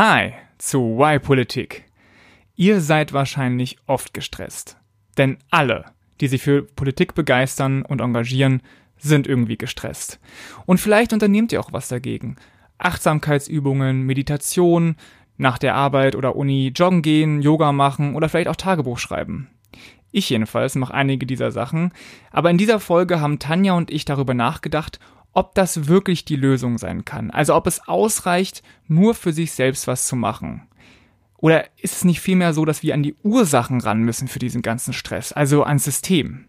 Hi zu Why Politik. Ihr seid wahrscheinlich oft gestresst. Denn alle, die sich für Politik begeistern und engagieren, sind irgendwie gestresst. Und vielleicht unternehmt ihr auch was dagegen. Achtsamkeitsübungen, Meditation, nach der Arbeit oder Uni joggen gehen, Yoga machen oder vielleicht auch Tagebuch schreiben. Ich jedenfalls mache einige dieser Sachen, aber in dieser Folge haben Tanja und ich darüber nachgedacht, ob das wirklich die Lösung sein kann. Also ob es ausreicht, nur für sich selbst was zu machen. Oder ist es nicht vielmehr so, dass wir an die Ursachen ran müssen für diesen ganzen Stress, also ans System?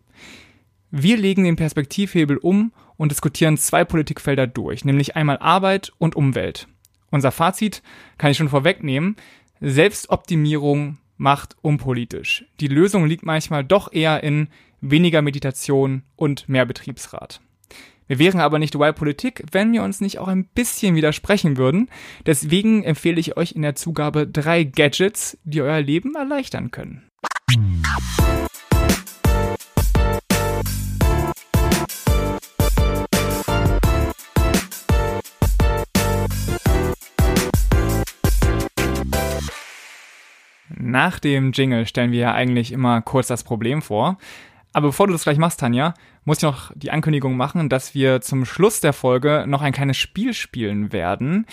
Wir legen den Perspektivhebel um und diskutieren zwei Politikfelder durch, nämlich einmal Arbeit und Umwelt. Unser Fazit kann ich schon vorwegnehmen. Selbstoptimierung macht unpolitisch. Die Lösung liegt manchmal doch eher in weniger Meditation und mehr Betriebsrat. Wir wären aber nicht Wild Politik, wenn wir uns nicht auch ein bisschen widersprechen würden. Deswegen empfehle ich euch in der Zugabe drei Gadgets, die euer Leben erleichtern können. Nach dem Jingle stellen wir ja eigentlich immer kurz das Problem vor. Aber bevor du das gleich machst, Tanja, muss ich noch die Ankündigung machen, dass wir zum Schluss der Folge noch ein kleines Spiel spielen werden.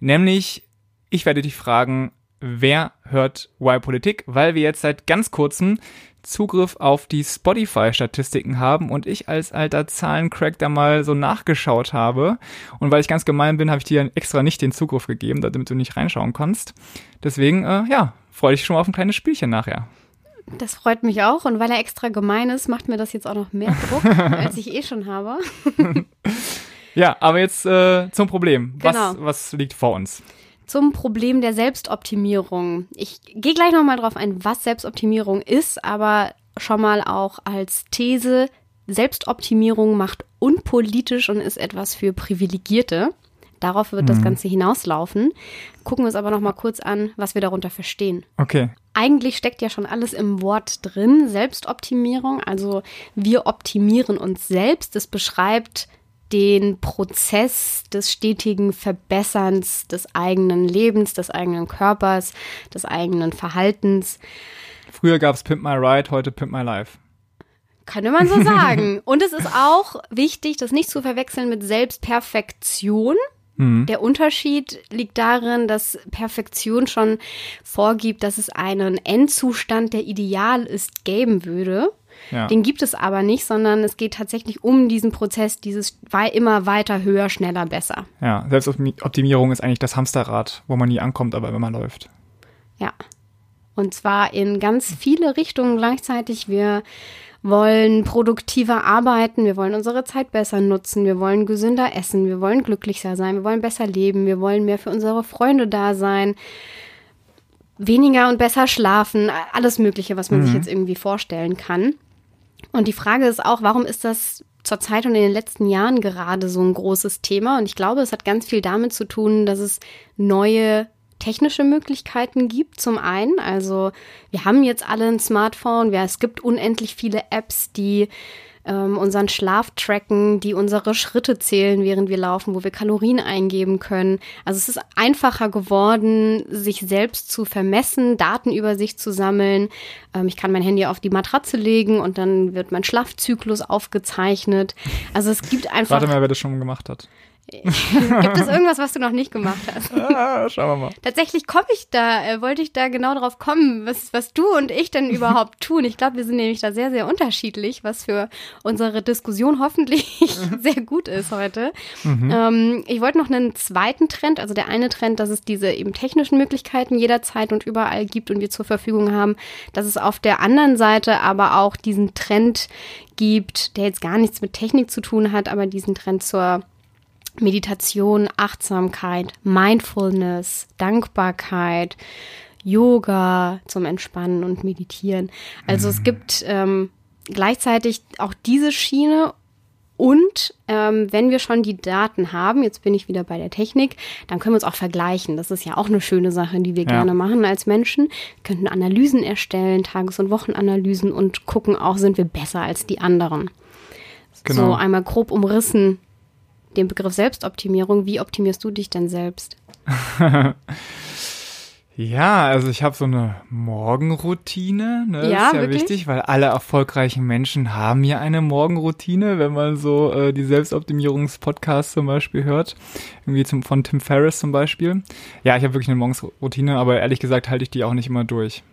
Nämlich, ich werde dich fragen, wer hört Why Politik, weil wir jetzt seit ganz kurzem Zugriff auf die Spotify-Statistiken haben und ich als alter Zahlencrack da mal so nachgeschaut habe. Und weil ich ganz gemein bin, habe ich dir extra nicht den Zugriff gegeben, damit du nicht reinschauen kannst. Deswegen, äh, ja, freue dich schon mal auf ein kleines Spielchen nachher. Das freut mich auch. Und weil er extra gemein ist, macht mir das jetzt auch noch mehr Druck, als ich eh schon habe. ja, aber jetzt äh, zum Problem. Genau. Was, was liegt vor uns? Zum Problem der Selbstoptimierung. Ich gehe gleich nochmal drauf ein, was Selbstoptimierung ist, aber schon mal auch als These, Selbstoptimierung macht unpolitisch und ist etwas für Privilegierte. Darauf wird mhm. das Ganze hinauslaufen. Gucken wir uns aber noch mal kurz an, was wir darunter verstehen. Okay. Eigentlich steckt ja schon alles im Wort drin, Selbstoptimierung. Also wir optimieren uns selbst. Es beschreibt den Prozess des stetigen Verbesserns des eigenen Lebens, des eigenen Körpers, des eigenen Verhaltens. Früher gab es Pimp My Ride, heute Pimp My Life. Könnte man so sagen. Und es ist auch wichtig, das nicht zu verwechseln mit Selbstperfektion. Mhm. Der Unterschied liegt darin, dass Perfektion schon vorgibt, dass es einen Endzustand, der ideal ist, geben würde. Ja. Den gibt es aber nicht, sondern es geht tatsächlich um diesen Prozess, dieses immer weiter, höher, schneller, besser. Ja, Selbstoptimierung ist eigentlich das Hamsterrad, wo man nie ankommt, aber wenn man läuft. Ja. Und zwar in ganz viele Richtungen gleichzeitig. Wir wollen produktiver arbeiten, wir wollen unsere Zeit besser nutzen, wir wollen gesünder essen, wir wollen glücklicher sein, wir wollen besser leben, wir wollen mehr für unsere Freunde da sein, weniger und besser schlafen, alles Mögliche, was man mhm. sich jetzt irgendwie vorstellen kann. Und die Frage ist auch, warum ist das zurzeit und in den letzten Jahren gerade so ein großes Thema? Und ich glaube, es hat ganz viel damit zu tun, dass es neue technische Möglichkeiten gibt. Zum einen, also wir haben jetzt alle ein Smartphone, ja, es gibt unendlich viele Apps, die ähm, unseren Schlaf tracken, die unsere Schritte zählen, während wir laufen, wo wir Kalorien eingeben können. Also es ist einfacher geworden, sich selbst zu vermessen, Daten über sich zu sammeln. Ähm, ich kann mein Handy auf die Matratze legen und dann wird mein Schlafzyklus aufgezeichnet. Also es gibt einfach. Warte mal, wer das schon gemacht hat. Gibt es irgendwas, was du noch nicht gemacht hast? Ah, schauen wir mal. Tatsächlich komme ich da, äh, wollte ich da genau drauf kommen, was, was du und ich denn überhaupt tun. Ich glaube, wir sind nämlich da sehr, sehr unterschiedlich, was für unsere Diskussion hoffentlich sehr gut ist heute. Mhm. Ähm, ich wollte noch einen zweiten Trend, also der eine Trend, dass es diese eben technischen Möglichkeiten jederzeit und überall gibt und wir zur Verfügung haben, dass es auf der anderen Seite aber auch diesen Trend gibt, der jetzt gar nichts mit Technik zu tun hat, aber diesen Trend zur Meditation, Achtsamkeit, Mindfulness, Dankbarkeit, Yoga zum Entspannen und Meditieren. Also mhm. es gibt ähm, gleichzeitig auch diese Schiene und ähm, wenn wir schon die Daten haben, jetzt bin ich wieder bei der Technik, dann können wir uns auch vergleichen. Das ist ja auch eine schöne Sache, die wir ja. gerne machen als Menschen. Wir könnten Analysen erstellen, Tages- und Wochenanalysen und gucken auch, sind wir besser als die anderen. Genau. So einmal grob umrissen, den Begriff Selbstoptimierung. Wie optimierst du dich denn selbst? Ja, also ich habe so eine Morgenroutine. Ne? Ja, ist ja wirklich? wichtig, weil alle erfolgreichen Menschen haben ja eine Morgenroutine, wenn man so äh, die Selbstoptimierungspodcasts zum Beispiel hört. Irgendwie zum, von Tim Ferriss zum Beispiel. Ja, ich habe wirklich eine Morgensroutine, aber ehrlich gesagt halte ich die auch nicht immer durch.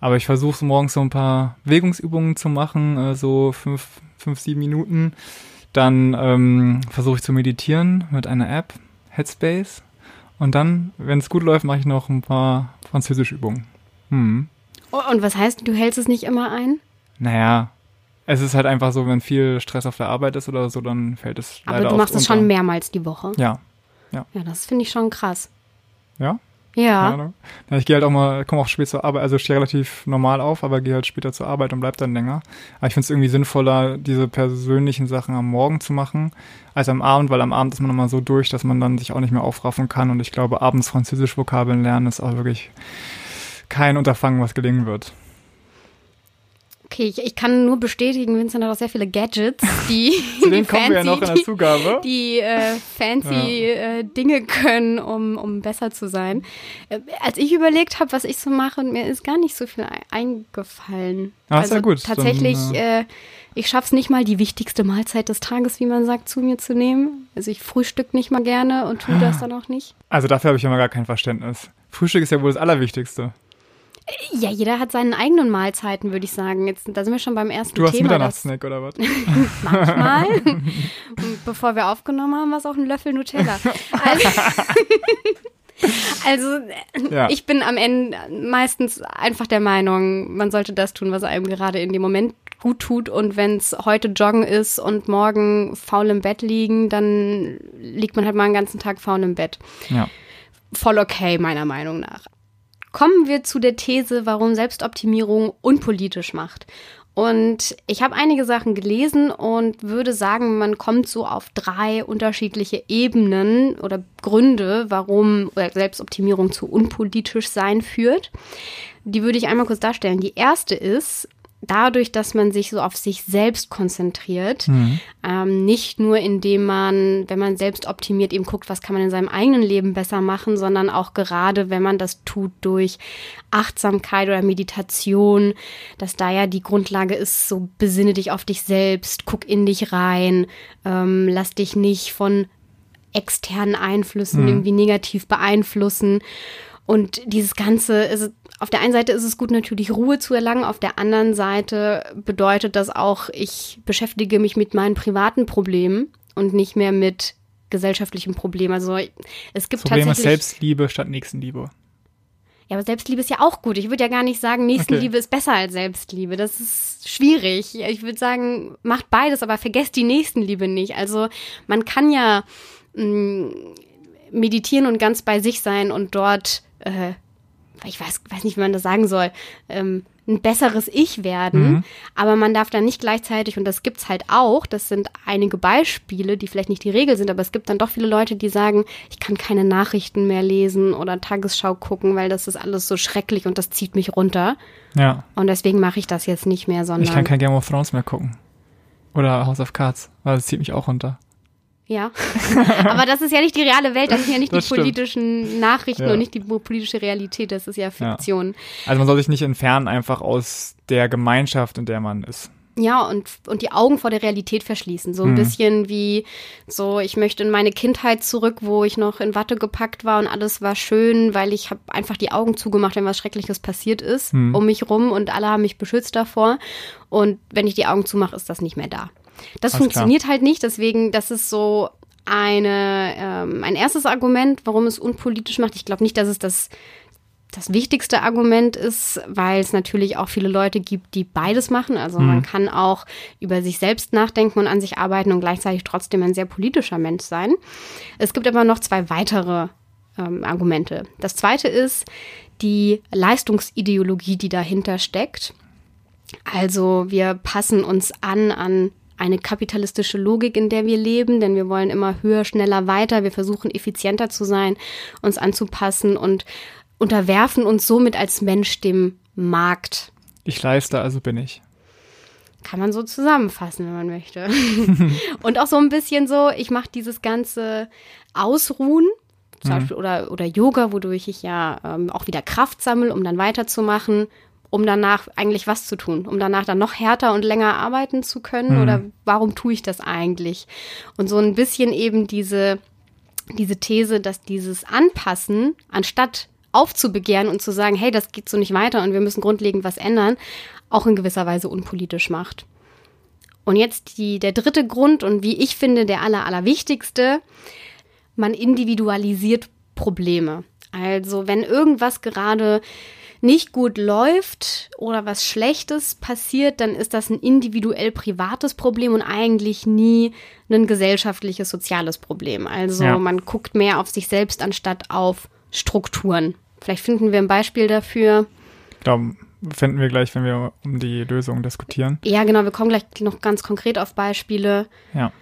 Aber ich versuche so morgens so ein paar Bewegungsübungen zu machen, äh, so fünf, fünf, sieben Minuten. Dann ähm, versuche ich zu meditieren mit einer App, Headspace. Und dann, wenn es gut läuft, mache ich noch ein paar Französischübungen. Hm. Oh, Und was heißt, du hältst es nicht immer ein? Naja, es ist halt einfach so, wenn viel Stress auf der Arbeit ist oder so, dann fällt es Aber leider du machst es schon mehrmals die Woche. Ja, Ja, das finde ich schon krass. ja. Ja. Ja, ich gehe halt auch mal, komme auch spät zur Arbeit, also stehe relativ normal auf, aber gehe halt später zur Arbeit und bleib dann länger. Aber ich finde es irgendwie sinnvoller, diese persönlichen Sachen am Morgen zu machen, als am Abend, weil am Abend ist man nochmal so durch, dass man dann sich auch nicht mehr aufraffen kann. Und ich glaube, abends Französisch Vokabeln lernen ist auch wirklich kein Unterfangen, was gelingen wird. Okay, ich, ich kann nur bestätigen, Vincent hat auch sehr viele Gadgets, die, Zu die denen kommen wir ja noch in der die, Zugabe. die äh, fancy äh, Dinge können, um, um besser zu sein. Äh, als ich überlegt habe, was ich so mache, mir ist gar nicht so viel ei- eingefallen. Ah, ist ja gut. Dann, Tatsächlich, äh, ich schaff's nicht mal, die wichtigste Mahlzeit des Tages, wie man sagt, zu mir zu nehmen. Also ich frühstück nicht mal gerne und tue das dann auch nicht. Also dafür habe ich immer gar kein Verständnis. Frühstück ist ja wohl das Allerwichtigste. Ja, jeder hat seine eigenen Mahlzeiten, würde ich sagen. Jetzt, da sind wir schon beim ersten Du hast Thema. Mitternachtssnack oder was? Manchmal. Bevor wir aufgenommen haben, war es auch ein Löffel Nutella. Also, also Ja. ich bin am Ende meistens einfach der Meinung, man sollte das tun, was einem gerade in dem Moment gut tut. Und wenn es heute Joggen ist und morgen faul im Bett liegen, dann liegt man halt mal einen ganzen Tag faul im Bett. Ja. Voll okay, meiner Meinung nach. Kommen wir zu der These, warum Selbstoptimierung unpolitisch macht. Und ich habe einige Sachen gelesen und würde sagen, man kommt so auf drei unterschiedliche Ebenen oder Gründe, warum Selbstoptimierung zu unpolitisch sein führt. Die würde ich einmal kurz darstellen. Die erste ist, dadurch, dass man sich so auf sich selbst konzentriert, ähm, nicht nur indem man, wenn man selbst optimiert, eben guckt, was kann man in seinem eigenen Leben besser machen, sondern auch gerade, wenn man das tut durch Achtsamkeit oder Meditation, dass da ja die Grundlage ist, so besinne dich auf dich selbst, guck in dich rein, ähm, lass dich nicht von externen Einflüssen irgendwie negativ beeinflussen. Und dieses Ganze ist, auf der einen Seite ist es gut, natürlich Ruhe zu erlangen, auf der anderen Seite bedeutet das auch, ich beschäftige mich mit meinen privaten Problemen und nicht mehr mit gesellschaftlichen Problemen. Also es gibt Problem tatsächlich. Selbstliebe statt Nächstenliebe. Ja, aber Selbstliebe ist ja auch gut. Ich würde ja gar nicht sagen, Nächstenliebe ist besser als Selbstliebe. Das ist schwierig. Ich würde sagen, macht beides, aber vergesst die Nächstenliebe nicht. Also man kann ja mh, meditieren und ganz bei sich sein und dort, äh, ich weiß, weiß nicht, wie man das sagen soll, ähm, ein besseres Ich werden. Aber man darf dann nicht gleichzeitig, und das gibt's halt auch, das sind einige Beispiele, die vielleicht nicht die Regel sind, aber es gibt dann doch viele Leute, die sagen, ich kann keine Nachrichten mehr lesen oder Tagesschau gucken, weil das ist alles so schrecklich und das zieht mich runter. Ja. Und deswegen mache ich das jetzt nicht mehr, sondern. Ich kann kein Game of Thrones mehr gucken. Oder House of Cards, weil das zieht mich auch runter. Ja. Aber das ist ja nicht die reale Welt, das sind ja nicht Das die stimmt. politischen Nachrichten Ja. und nicht die politische Realität, das ist ja Fiktion. Also man soll sich nicht entfernen einfach aus der Gemeinschaft, in der man ist. Ja, und, und die Augen vor der Realität verschließen. So ein bisschen wie so, ich möchte in meine Kindheit zurück, wo ich noch in Watte gepackt war und alles war schön, weil ich habe einfach die Augen zugemacht, wenn was Schreckliches passiert ist um mich rum und alle haben mich beschützt davor. Und wenn ich die Augen zumache, ist das nicht mehr da. Das Alles funktioniert halt nicht, deswegen, das ist so eine, ähm, ein erstes Argument, warum es unpolitisch macht. Ich glaube nicht, dass es das das wichtigste Argument ist, weil es natürlich auch viele Leute gibt, die beides machen. Also man kann auch über sich selbst nachdenken und an sich arbeiten und gleichzeitig trotzdem ein sehr politischer Mensch sein. Es gibt aber noch zwei weitere ähm, Argumente. Das zweite ist die Leistungsideologie, die dahinter steckt. Also wir passen uns an an eine kapitalistische Logik, in der wir leben, denn wir wollen immer höher, schneller, weiter. Wir versuchen effizienter zu sein, uns anzupassen und unterwerfen uns somit als Mensch dem Markt. Ich leiste, also bin ich. Kann man so zusammenfassen, wenn man möchte. und auch so ein bisschen so, ich mache dieses ganze Ausruhen, zum mhm. Beispiel, oder, oder Yoga, wodurch ich ja ähm, auch wieder Kraft sammle, um dann weiterzumachen, um danach eigentlich was zu tun, um danach dann noch härter und länger arbeiten zu können? Mhm. Oder warum tue ich das eigentlich? Und so ein bisschen eben diese, diese These, dass dieses Anpassen, anstatt aufzubegehren und zu sagen, hey, das geht so nicht weiter und wir müssen grundlegend was ändern, auch in gewisser Weise unpolitisch macht. Und jetzt die, der dritte Grund und wie ich finde, der aller, allerwichtigste, man individualisiert Probleme. Also wenn irgendwas gerade nicht gut läuft oder was Schlechtes passiert, dann ist das ein individuell privates Problem und eigentlich nie ein gesellschaftliches, soziales Problem. Also ja. man guckt mehr auf sich selbst anstatt auf Strukturen. Vielleicht finden wir ein Beispiel dafür. Ich glaube, finden wir gleich, wenn wir um die Lösung diskutieren. Ja, genau, wir kommen gleich noch ganz konkret auf Beispiele. Ja.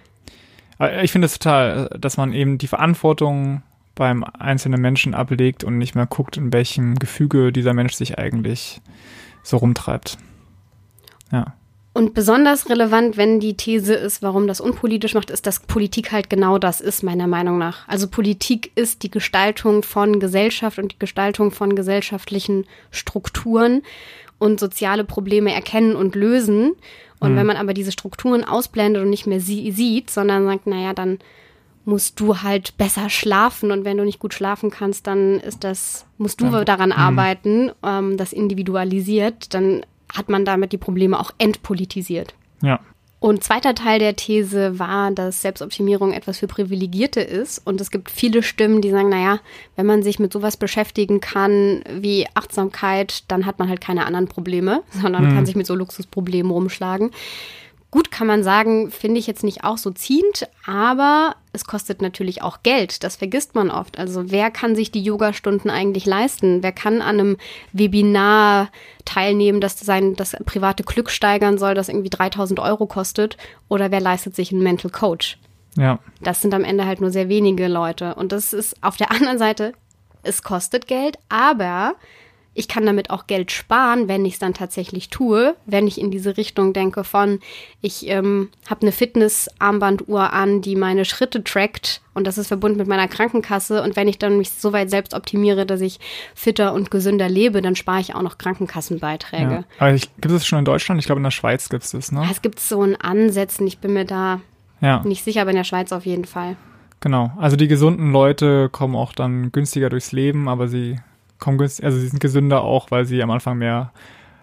Ich finde es total, dass man eben die Verantwortung beim einzelnen Menschen ablegt und nicht mehr guckt, in welchem Gefüge dieser Mensch sich eigentlich so rumtreibt. Ja. Und besonders relevant, wenn die These ist, warum das unpolitisch macht, ist, dass Politik halt genau das ist, meiner Meinung nach. Also Politik ist die Gestaltung von Gesellschaft und die Gestaltung von gesellschaftlichen Strukturen und soziale Probleme erkennen und lösen. Und mhm. wenn man aber diese Strukturen ausblendet und nicht mehr sie sieht, sondern sagt, naja, dann musst du halt besser schlafen und wenn du nicht gut schlafen kannst, dann ist das, musst du ja. daran mhm. arbeiten, ähm, das individualisiert, dann hat man damit die Probleme auch entpolitisiert. Ja. Und zweiter Teil der These war, dass Selbstoptimierung etwas für Privilegierte ist. Und es gibt viele Stimmen, die sagen, naja, wenn man sich mit sowas beschäftigen kann wie Achtsamkeit, dann hat man halt keine anderen Probleme, sondern mhm. kann sich mit so Luxusproblemen rumschlagen. Gut, kann man sagen, finde ich jetzt nicht auch so ziehend, aber es kostet natürlich auch Geld. Das vergisst man oft. Also wer kann sich die Yoga-Stunden eigentlich leisten? Wer kann an einem Webinar teilnehmen, das sein das private Glück steigern soll, das irgendwie 3000 Euro kostet? Oder wer leistet sich einen Mental Coach? Ja. Das sind am Ende halt nur sehr wenige Leute. Und das ist auf der anderen Seite, es kostet Geld, aber ich kann damit auch Geld sparen, wenn ich es dann tatsächlich tue, wenn ich in diese Richtung denke von, ich ähm, habe eine Fitness-Armbanduhr an, die meine Schritte trackt und das ist verbunden mit meiner Krankenkasse und wenn ich dann mich so weit selbst optimiere, dass ich fitter und gesünder lebe, dann spare ich auch noch Krankenkassenbeiträge. Ja. Aber ich, gibt es schon in Deutschland? Ich glaube in der Schweiz gibt es das, ne? es gibt so ein Ansätzen, ich bin mir da ja. nicht sicher, aber in der Schweiz auf jeden Fall. Genau, also die gesunden Leute kommen auch dann günstiger durchs Leben, aber sie kommen also sie sind gesünder auch, weil sie am Anfang mehr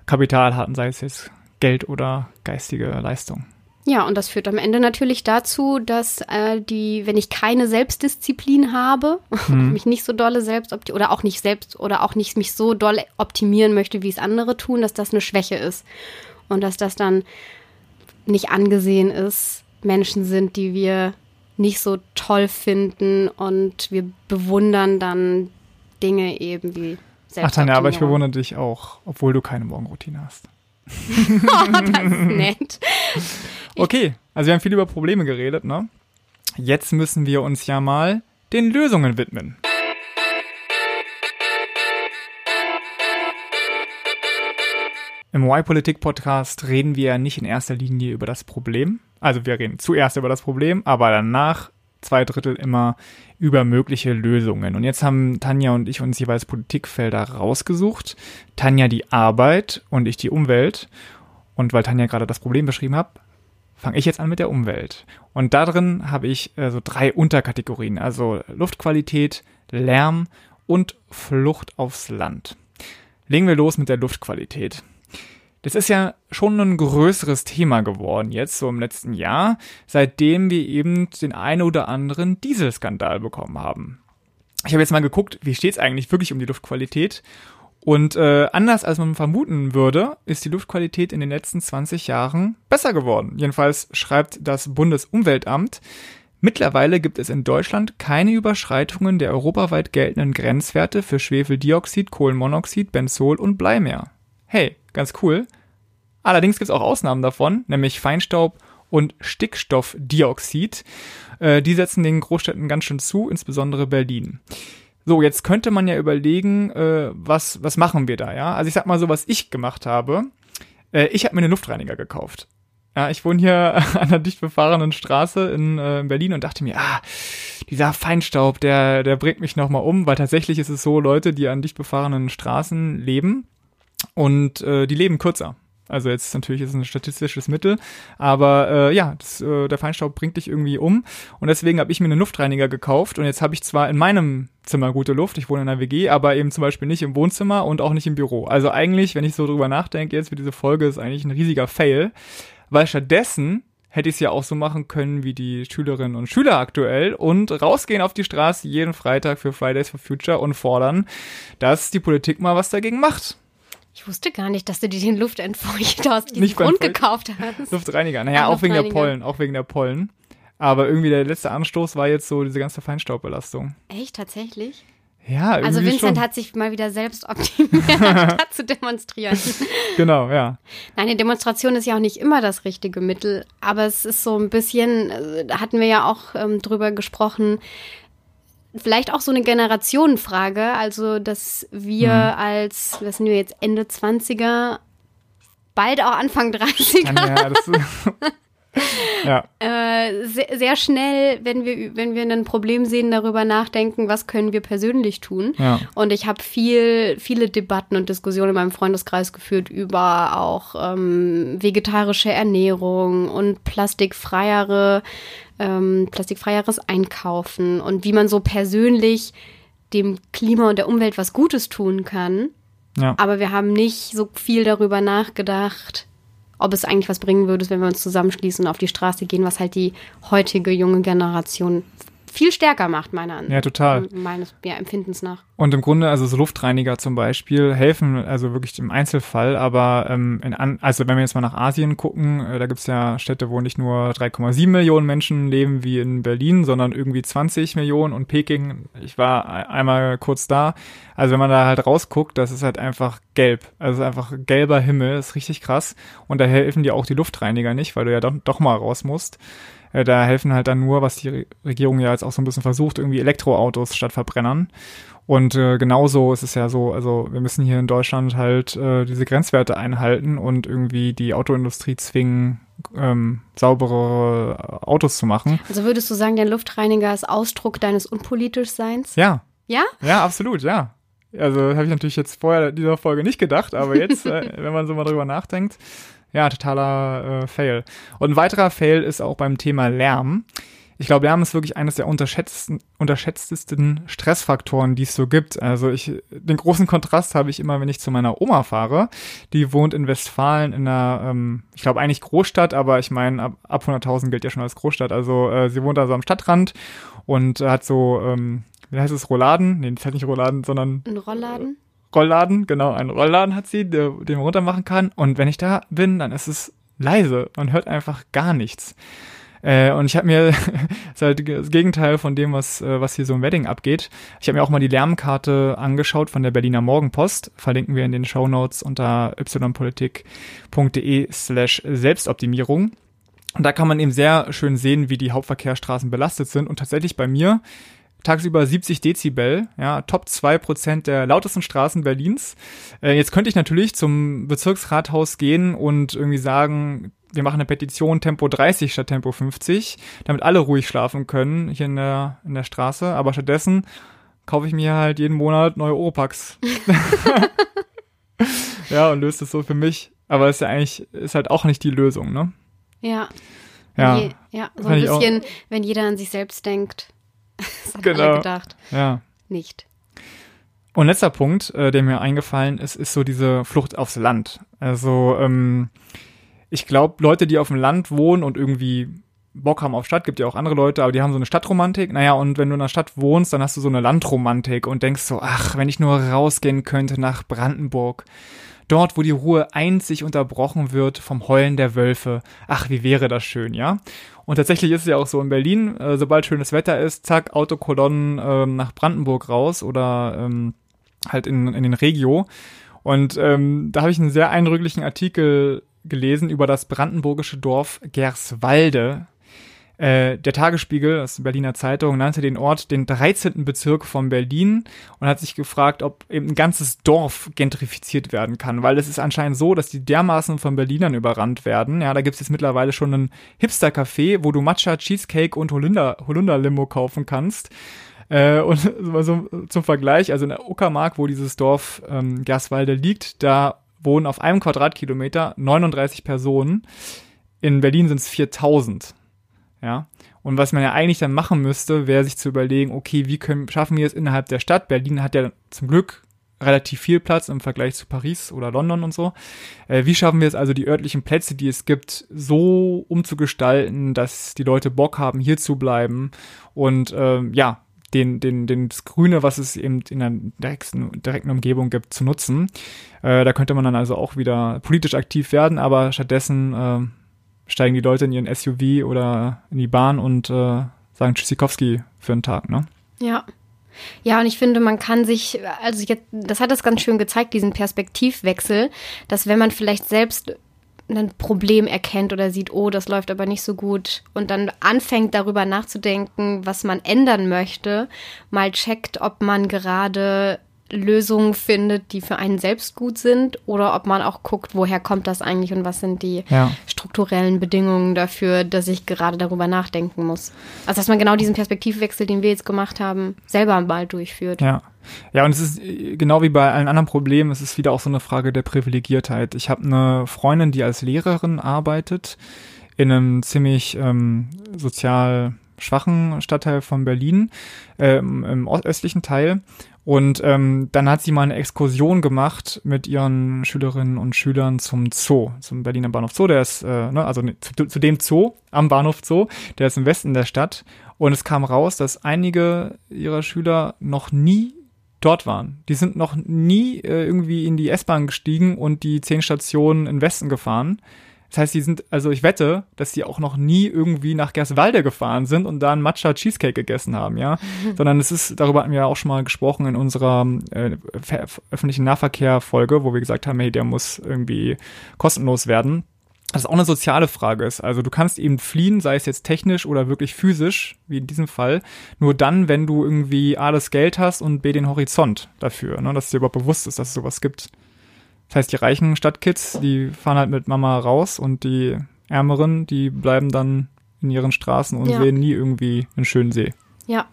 Kapital hatten, sei es jetzt Geld oder geistige Leistung. Ja, und das führt am Ende natürlich dazu, dass äh, die, wenn ich keine Selbstdisziplin habe, mhm. mich nicht so dolle selbst oder auch nicht selbst oder auch nicht mich so doll optimieren möchte, wie es andere tun, dass das eine Schwäche ist und dass das dann nicht angesehen ist, Menschen sind, die wir nicht so toll finden und wir bewundern dann Dinge eben wie Ach Tanja, aber ich bewundere dich auch, obwohl du keine Morgenroutine hast. oh, das ist nett. okay, also wir haben viel über Probleme geredet, ne? Jetzt müssen wir uns ja mal den Lösungen widmen. Im Y-Politik-Podcast reden wir nicht in erster Linie über das Problem. Also wir reden zuerst über das Problem, aber danach zwei Drittel immer über mögliche Lösungen. Und jetzt haben Tanja und ich uns jeweils Politikfelder rausgesucht. Tanja die Arbeit und ich die Umwelt. Und weil Tanja gerade das Problem beschrieben hat, fange ich jetzt an mit der Umwelt. Und da drin habe ich äh, so drei Unterkategorien, also Luftqualität, Lärm und Flucht aufs Land. Legen wir los mit der Luftqualität. Das ist ja schon ein größeres Thema geworden jetzt, so im letzten Jahr, seitdem wir eben den einen oder anderen Dieselskandal bekommen haben. Ich habe jetzt mal geguckt, wie steht es eigentlich wirklich um die Luftqualität. Und äh, anders als man vermuten würde, ist die Luftqualität in den letzten 20 Jahren besser geworden. Jedenfalls schreibt das Bundesumweltamt, Mittlerweile gibt es in Deutschland keine Überschreitungen der europaweit geltenden Grenzwerte für Schwefeldioxid, Kohlenmonoxid, Benzol und Blei mehr. Hey, ganz cool. Allerdings gibt es auch Ausnahmen davon, nämlich Feinstaub und Stickstoffdioxid. Äh, die setzen den Großstädten ganz schön zu, insbesondere Berlin. So, jetzt könnte man ja überlegen, äh, was, was machen wir da, ja? Also ich sag mal so, was ich gemacht habe. Äh, ich habe mir einen Luftreiniger gekauft. Ja, ich wohne hier an einer dicht befahrenen Straße in, äh, in Berlin und dachte mir, ah, dieser Feinstaub, der, der bringt mich nochmal um, weil tatsächlich ist es so, Leute, die an dicht befahrenen Straßen leben und äh, die leben kürzer. Also jetzt natürlich ist es ein statistisches Mittel, aber äh, ja, das, äh, der Feinstaub bringt dich irgendwie um und deswegen habe ich mir einen Luftreiniger gekauft und jetzt habe ich zwar in meinem Zimmer gute Luft, ich wohne in einer WG, aber eben zum Beispiel nicht im Wohnzimmer und auch nicht im Büro. Also eigentlich, wenn ich so drüber nachdenke, jetzt für diese Folge ist eigentlich ein riesiger Fail, weil stattdessen hätte ich es ja auch so machen können wie die Schülerinnen und Schüler aktuell und rausgehen auf die Straße jeden Freitag für Fridays for Future und fordern, dass die Politik mal was dagegen macht. Ich wusste gar nicht, dass du dir den Luftentfeuchter aus diesem Grund gekauft hast. Luftreiniger. Naja, ah, auch wegen der Pollen, auch wegen der Pollen. Aber irgendwie der letzte Anstoß war jetzt so diese ganze Feinstaubbelastung. Echt, tatsächlich? Ja, irgendwie Also Vincent schon. hat sich mal wieder selbst optimiert, statt zu demonstrieren. Genau, ja. Nein, eine Demonstration ist ja auch nicht immer das richtige Mittel, aber es ist so ein bisschen, äh, da hatten wir ja auch ähm, drüber gesprochen, vielleicht auch so eine Generationenfrage, also dass wir Mhm. als, was sind wir jetzt, Ende 20er, bald auch Anfang 30er, Ja, das ja, äh, sehr, sehr schnell, wenn wir, wenn wir ein Problem sehen, darüber nachdenken, was können wir persönlich tun. ja. Und ich habe viel, viele Debatten und Diskussionen in meinem Freundeskreis geführt über auch ähm, vegetarische Ernährung und plastikfreiere, ähm, plastikfreieres Einkaufen und wie man so persönlich dem Klima und der Umwelt was Gutes tun kann. Ja. Aber wir haben nicht so viel darüber nachgedacht, ob es eigentlich was bringen würde, wenn wir uns zusammenschließen und auf die Straße gehen, was halt die heutige junge Generation viel stärker macht, meiner Ansicht Ja, total. meines ja, Empfindens nach. Und im Grunde, also so Luftreiniger zum Beispiel, helfen also wirklich im Einzelfall, aber ähm, in an, also wenn wir jetzt mal nach Asien gucken, äh, da gibt's ja Städte, wo nicht nur 3,7 Millionen Menschen leben wie in Berlin, sondern irgendwie 20 Millionen und Peking, ich war einmal kurz da, also wenn man da halt rausguckt, das ist halt einfach gelb, also einfach gelber Himmel, ist richtig krass und da helfen dir auch die Luftreiniger nicht, weil du ja doch, doch mal raus musst. Äh, Da helfen halt dann nur, was die Re- Regierung ja jetzt auch so ein bisschen versucht, irgendwie Elektroautos statt Verbrennern. Und äh, genauso ist es ja so, also wir müssen hier in Deutschland halt äh, diese Grenzwerte einhalten und irgendwie die Autoindustrie zwingen, ähm, saubere Autos zu machen. Also würdest du sagen, der Luftreiniger ist Ausdruck deines Unpolitischseins? Ja, Ja? ja, absolut, ja. Also habe ich natürlich jetzt vorher dieser Folge nicht gedacht, aber jetzt, äh, wenn man so mal drüber nachdenkt, ja, totaler äh, Fail. Und ein weiterer Fail ist auch beim Thema Lärm. Ich glaube, Lärm ist wirklich eines der unterschätztesten, unterschätztesten Stressfaktoren, die es so gibt. Also ich, den großen Kontrast habe ich immer, wenn ich zu meiner Oma fahre. Die wohnt in Westfalen in einer, ähm, ich glaube eigentlich Großstadt, aber ich meine, ab, ab 100.000 gilt ja schon als Großstadt. Also äh, sie wohnt also am Stadtrand und hat so, ähm, wie heißt es, Rolladen? Nee, das heißt nicht Rolladen, sondern Ein Rollladen? Rollladen, genau, einen Rollladen hat sie, der, den man runter machen kann. Und wenn ich da bin, dann ist es leise. Man hört einfach gar nichts. Äh, und ich habe mir, das ist halt das Gegenteil von dem, was, äh, was hier so im Wedding abgeht. Ich habe mir auch mal die Lärmkarte angeschaut von der Berliner Morgenpost. Verlinken wir in den Shownotes unter ypolitik.de slash Selbstoptimierung. Und da kann man eben sehr schön sehen, wie die Hauptverkehrsstraßen belastet sind. Und tatsächlich bei mir tagsüber 70 Dezibel, ja, Top 2 Prozent der lautesten Straßen Berlins. Äh, jetzt könnte ich natürlich zum Bezirksrathaus gehen und irgendwie sagen, wir machen eine Petition Tempo 30 statt Tempo 50, damit alle ruhig schlafen können hier in der, in der Straße. Aber stattdessen kaufe ich mir halt jeden Monat neue Oropax. ja, und löst es so für mich. Aber ist ja eigentlich, ist halt auch nicht die Lösung, ne? Ja. Ja, Je, ja, so ein bisschen, wenn jeder an sich selbst denkt. Das hat Genau. alle gedacht. ja. Nicht. Und letzter Punkt, äh, der mir eingefallen ist, ist so diese Flucht aufs Land. Also ähm, ich glaube, Leute, die auf dem Land wohnen und irgendwie Bock haben auf Stadt, gibt ja auch andere Leute, aber die haben so eine Stadtromantik. Naja, und wenn du in der Stadt wohnst, dann hast du so eine Landromantik und denkst so, ach, wenn ich nur rausgehen könnte nach Brandenburg. Dort, wo die Ruhe einzig unterbrochen wird vom Heulen der Wölfe. Ach, wie wäre das schön, ja? Und tatsächlich ist es ja auch so in Berlin, äh, sobald schönes Wetter ist, zack, Autokolonnen ähm, nach Brandenburg raus oder ähm, halt in, in den Regio. Und ähm, da habe ich einen sehr eindrücklichen Artikel gelesen über das brandenburgische Dorf Gerswalde. Äh, der Tagesspiegel, das ist die Berliner Zeitung, nannte den Ort den 13. Bezirk von Berlin und hat sich gefragt, ob eben ein ganzes Dorf gentrifiziert werden kann, weil es ist anscheinend so, dass die dermaßen von Berlinern überrannt werden. Ja, da gibt es jetzt mittlerweile schon ein Hipster-Café, wo du Matcha, Cheesecake und Holunder, Holunder-Limo kaufen kannst. Äh, und so zum Vergleich, also in der Uckermark, wo dieses Dorf ähm, Gerswalde liegt, da wohnen auf einem Quadratkilometer 39 Personen. In Berlin sind es 4000. Ja. Und was man ja eigentlich dann machen müsste, wäre sich zu überlegen, okay, wie können, schaffen wir es innerhalb der Stadt? Berlin hat ja zum Glück relativ viel Platz im Vergleich zu Paris oder London und so. Äh, wie schaffen wir es also, die örtlichen Plätze, die es gibt, so umzugestalten, dass die Leute Bock haben, hier zu bleiben und äh, ja, den, den, den, das Grüne, was es eben in der direkten, direkten Umgebung gibt, zu nutzen. Äh, da könnte man dann also auch wieder politisch aktiv werden, aber stattdessen äh, steigen die Leute in ihren SUV oder in die Bahn und äh, sagen Tschüssikowski für einen Tag, ne? Ja. Ja, und ich finde, man kann sich, also jetzt, das hat das ganz schön gezeigt, diesen Perspektivwechsel, dass wenn man vielleicht selbst ein Problem erkennt oder sieht, oh, das läuft aber nicht so gut und dann anfängt darüber nachzudenken, was man ändern möchte, mal checkt, ob man gerade Lösungen findet, die für einen selbst gut sind oder ob man auch guckt, woher kommt das eigentlich und was sind die ja. strukturellen Bedingungen dafür, dass ich gerade darüber nachdenken muss. Also dass man genau diesen Perspektivwechsel, den wir jetzt gemacht haben, selber mal durchführt. Ja. Ja, und es ist äh, genau wie bei allen anderen Problemen, es ist wieder auch so eine Frage der Privilegiertheit. Ich habe eine Freundin, die als Lehrerin arbeitet in einem ziemlich ähm, sozial schwachen Stadtteil von Berlin, ähm, im östlichen Teil. Und ähm, dann hat sie mal eine Exkursion gemacht mit ihren Schülerinnen und Schülern zum Zoo, zum Berliner Bahnhof Zoo. Der ist, äh, ne, also zu, zu dem Zoo am Bahnhof Zoo, der ist im Westen der Stadt. Und es kam raus, dass einige ihrer Schüler noch nie dort waren. Die sind noch nie äh, irgendwie in die S-Bahn gestiegen und die zehn Stationen in Westen gefahren. Das heißt, die sind, also ich wette, dass die auch noch nie irgendwie nach Gerswalde gefahren sind und da einen Matcha Cheesecake gegessen haben, ja. Sondern es ist, darüber hatten wir ja auch schon mal gesprochen in unserer äh, öffentlichen Nahverkehr-Folge, wo wir gesagt haben, hey, der muss irgendwie kostenlos werden. Das ist auch eine soziale Frage ist. Also du kannst eben fliehen, sei es jetzt technisch oder wirklich physisch, wie in diesem Fall, nur dann, wenn du irgendwie A, das Geld hast und B, den Horizont dafür, ne, dass dir überhaupt bewusst ist, dass es sowas gibt. Das heißt, die reichen Stadtkids, die fahren halt mit Mama raus und die Ärmeren, die bleiben dann in ihren Straßen und ja. sehen nie irgendwie einen schönen See. Ja.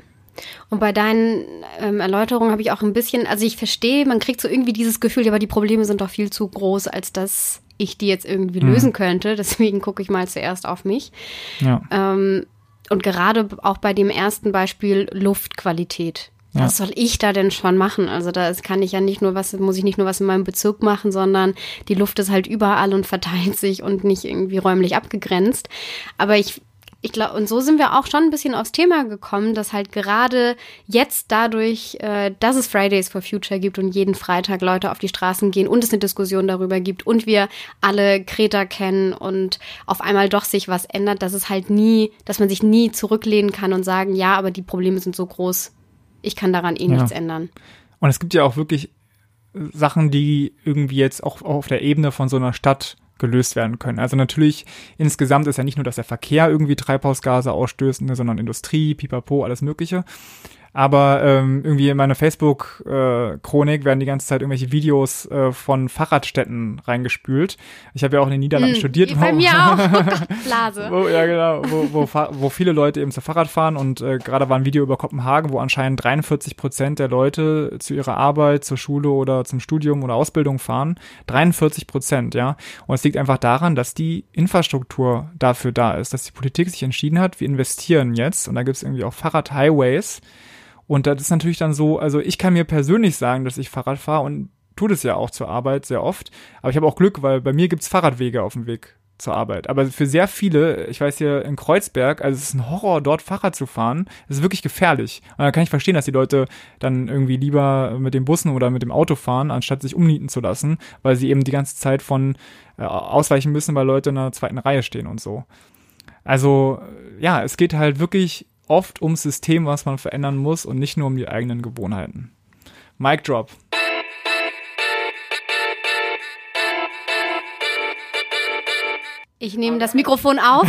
Und bei deinen ähm, Erläuterungen habe ich auch ein bisschen, also ich verstehe, man kriegt so irgendwie dieses Gefühl, aber die Probleme sind doch viel zu groß, als dass ich die jetzt irgendwie hm. lösen könnte. Deswegen gucke ich mal zuerst auf mich. Ja. Ähm, und gerade auch bei dem ersten Beispiel Luftqualität. Ja. Was soll ich da denn schon machen? Also da kann ich ja nicht nur was, muss ich nicht nur was in meinem Bezirk machen, sondern die Luft ist halt überall und verteilt sich und nicht irgendwie räumlich abgegrenzt. Aber ich ich glaube, und so sind wir auch schon ein bisschen aufs Thema gekommen, dass halt gerade jetzt dadurch, äh, dass es Fridays for Future gibt und jeden Freitag Leute auf die Straßen gehen und es eine Diskussion darüber gibt und wir alle Kreta kennen und auf einmal doch sich was ändert, dass es halt nie, dass man sich nie zurücklehnen kann und sagen, ja, aber die Probleme sind so groß, ich kann daran eh ja. nichts ändern. Und es gibt ja auch wirklich Sachen, die irgendwie jetzt auch auf der Ebene von so einer Stadt gelöst werden können. Also natürlich insgesamt ist ja nicht nur, dass der Verkehr irgendwie Treibhausgase ausstößt, ne, sondern Industrie, Pipapo, alles Mögliche. Aber ähm, irgendwie in meiner Facebook-Chronik äh, werden die ganze Zeit irgendwelche Videos äh, von Fahrradstätten reingespült. Ich habe ja auch in den Niederlanden mm, studiert. Bei mir auch. Blase. Wo, ja, genau. Wo, wo, wo viele Leute eben zu Fahrrad fahren und äh, gerade war ein Video über Kopenhagen, wo anscheinend 43 Prozent der Leute zu ihrer Arbeit, zur Schule oder zum Studium oder Ausbildung fahren. 43 Prozent, ja. Und es liegt einfach daran, dass die Infrastruktur dafür da ist, dass die Politik sich entschieden hat, wir investieren jetzt und da gibt es irgendwie auch Fahrradhighways. Und das ist natürlich dann so, also ich kann mir persönlich sagen, dass ich Fahrrad fahre und tue das ja auch zur Arbeit sehr oft. Aber ich habe auch Glück, weil bei mir gibt's Fahrradwege auf dem Weg zur Arbeit. Aber für sehr viele, ich weiß hier in Kreuzberg, also es ist ein Horror, dort Fahrrad zu fahren. Es ist wirklich gefährlich. Und da kann ich verstehen, dass die Leute dann irgendwie lieber mit den Bussen oder mit dem Auto fahren, anstatt sich umnieten zu lassen, weil sie eben die ganze Zeit von äh, ausweichen müssen, weil Leute in der zweiten Reihe stehen und so. Also ja, es geht halt wirklich oft ums System, was man verändern muss und nicht nur um die eigenen Gewohnheiten. Mic drop. Ich nehme das Mikrofon auf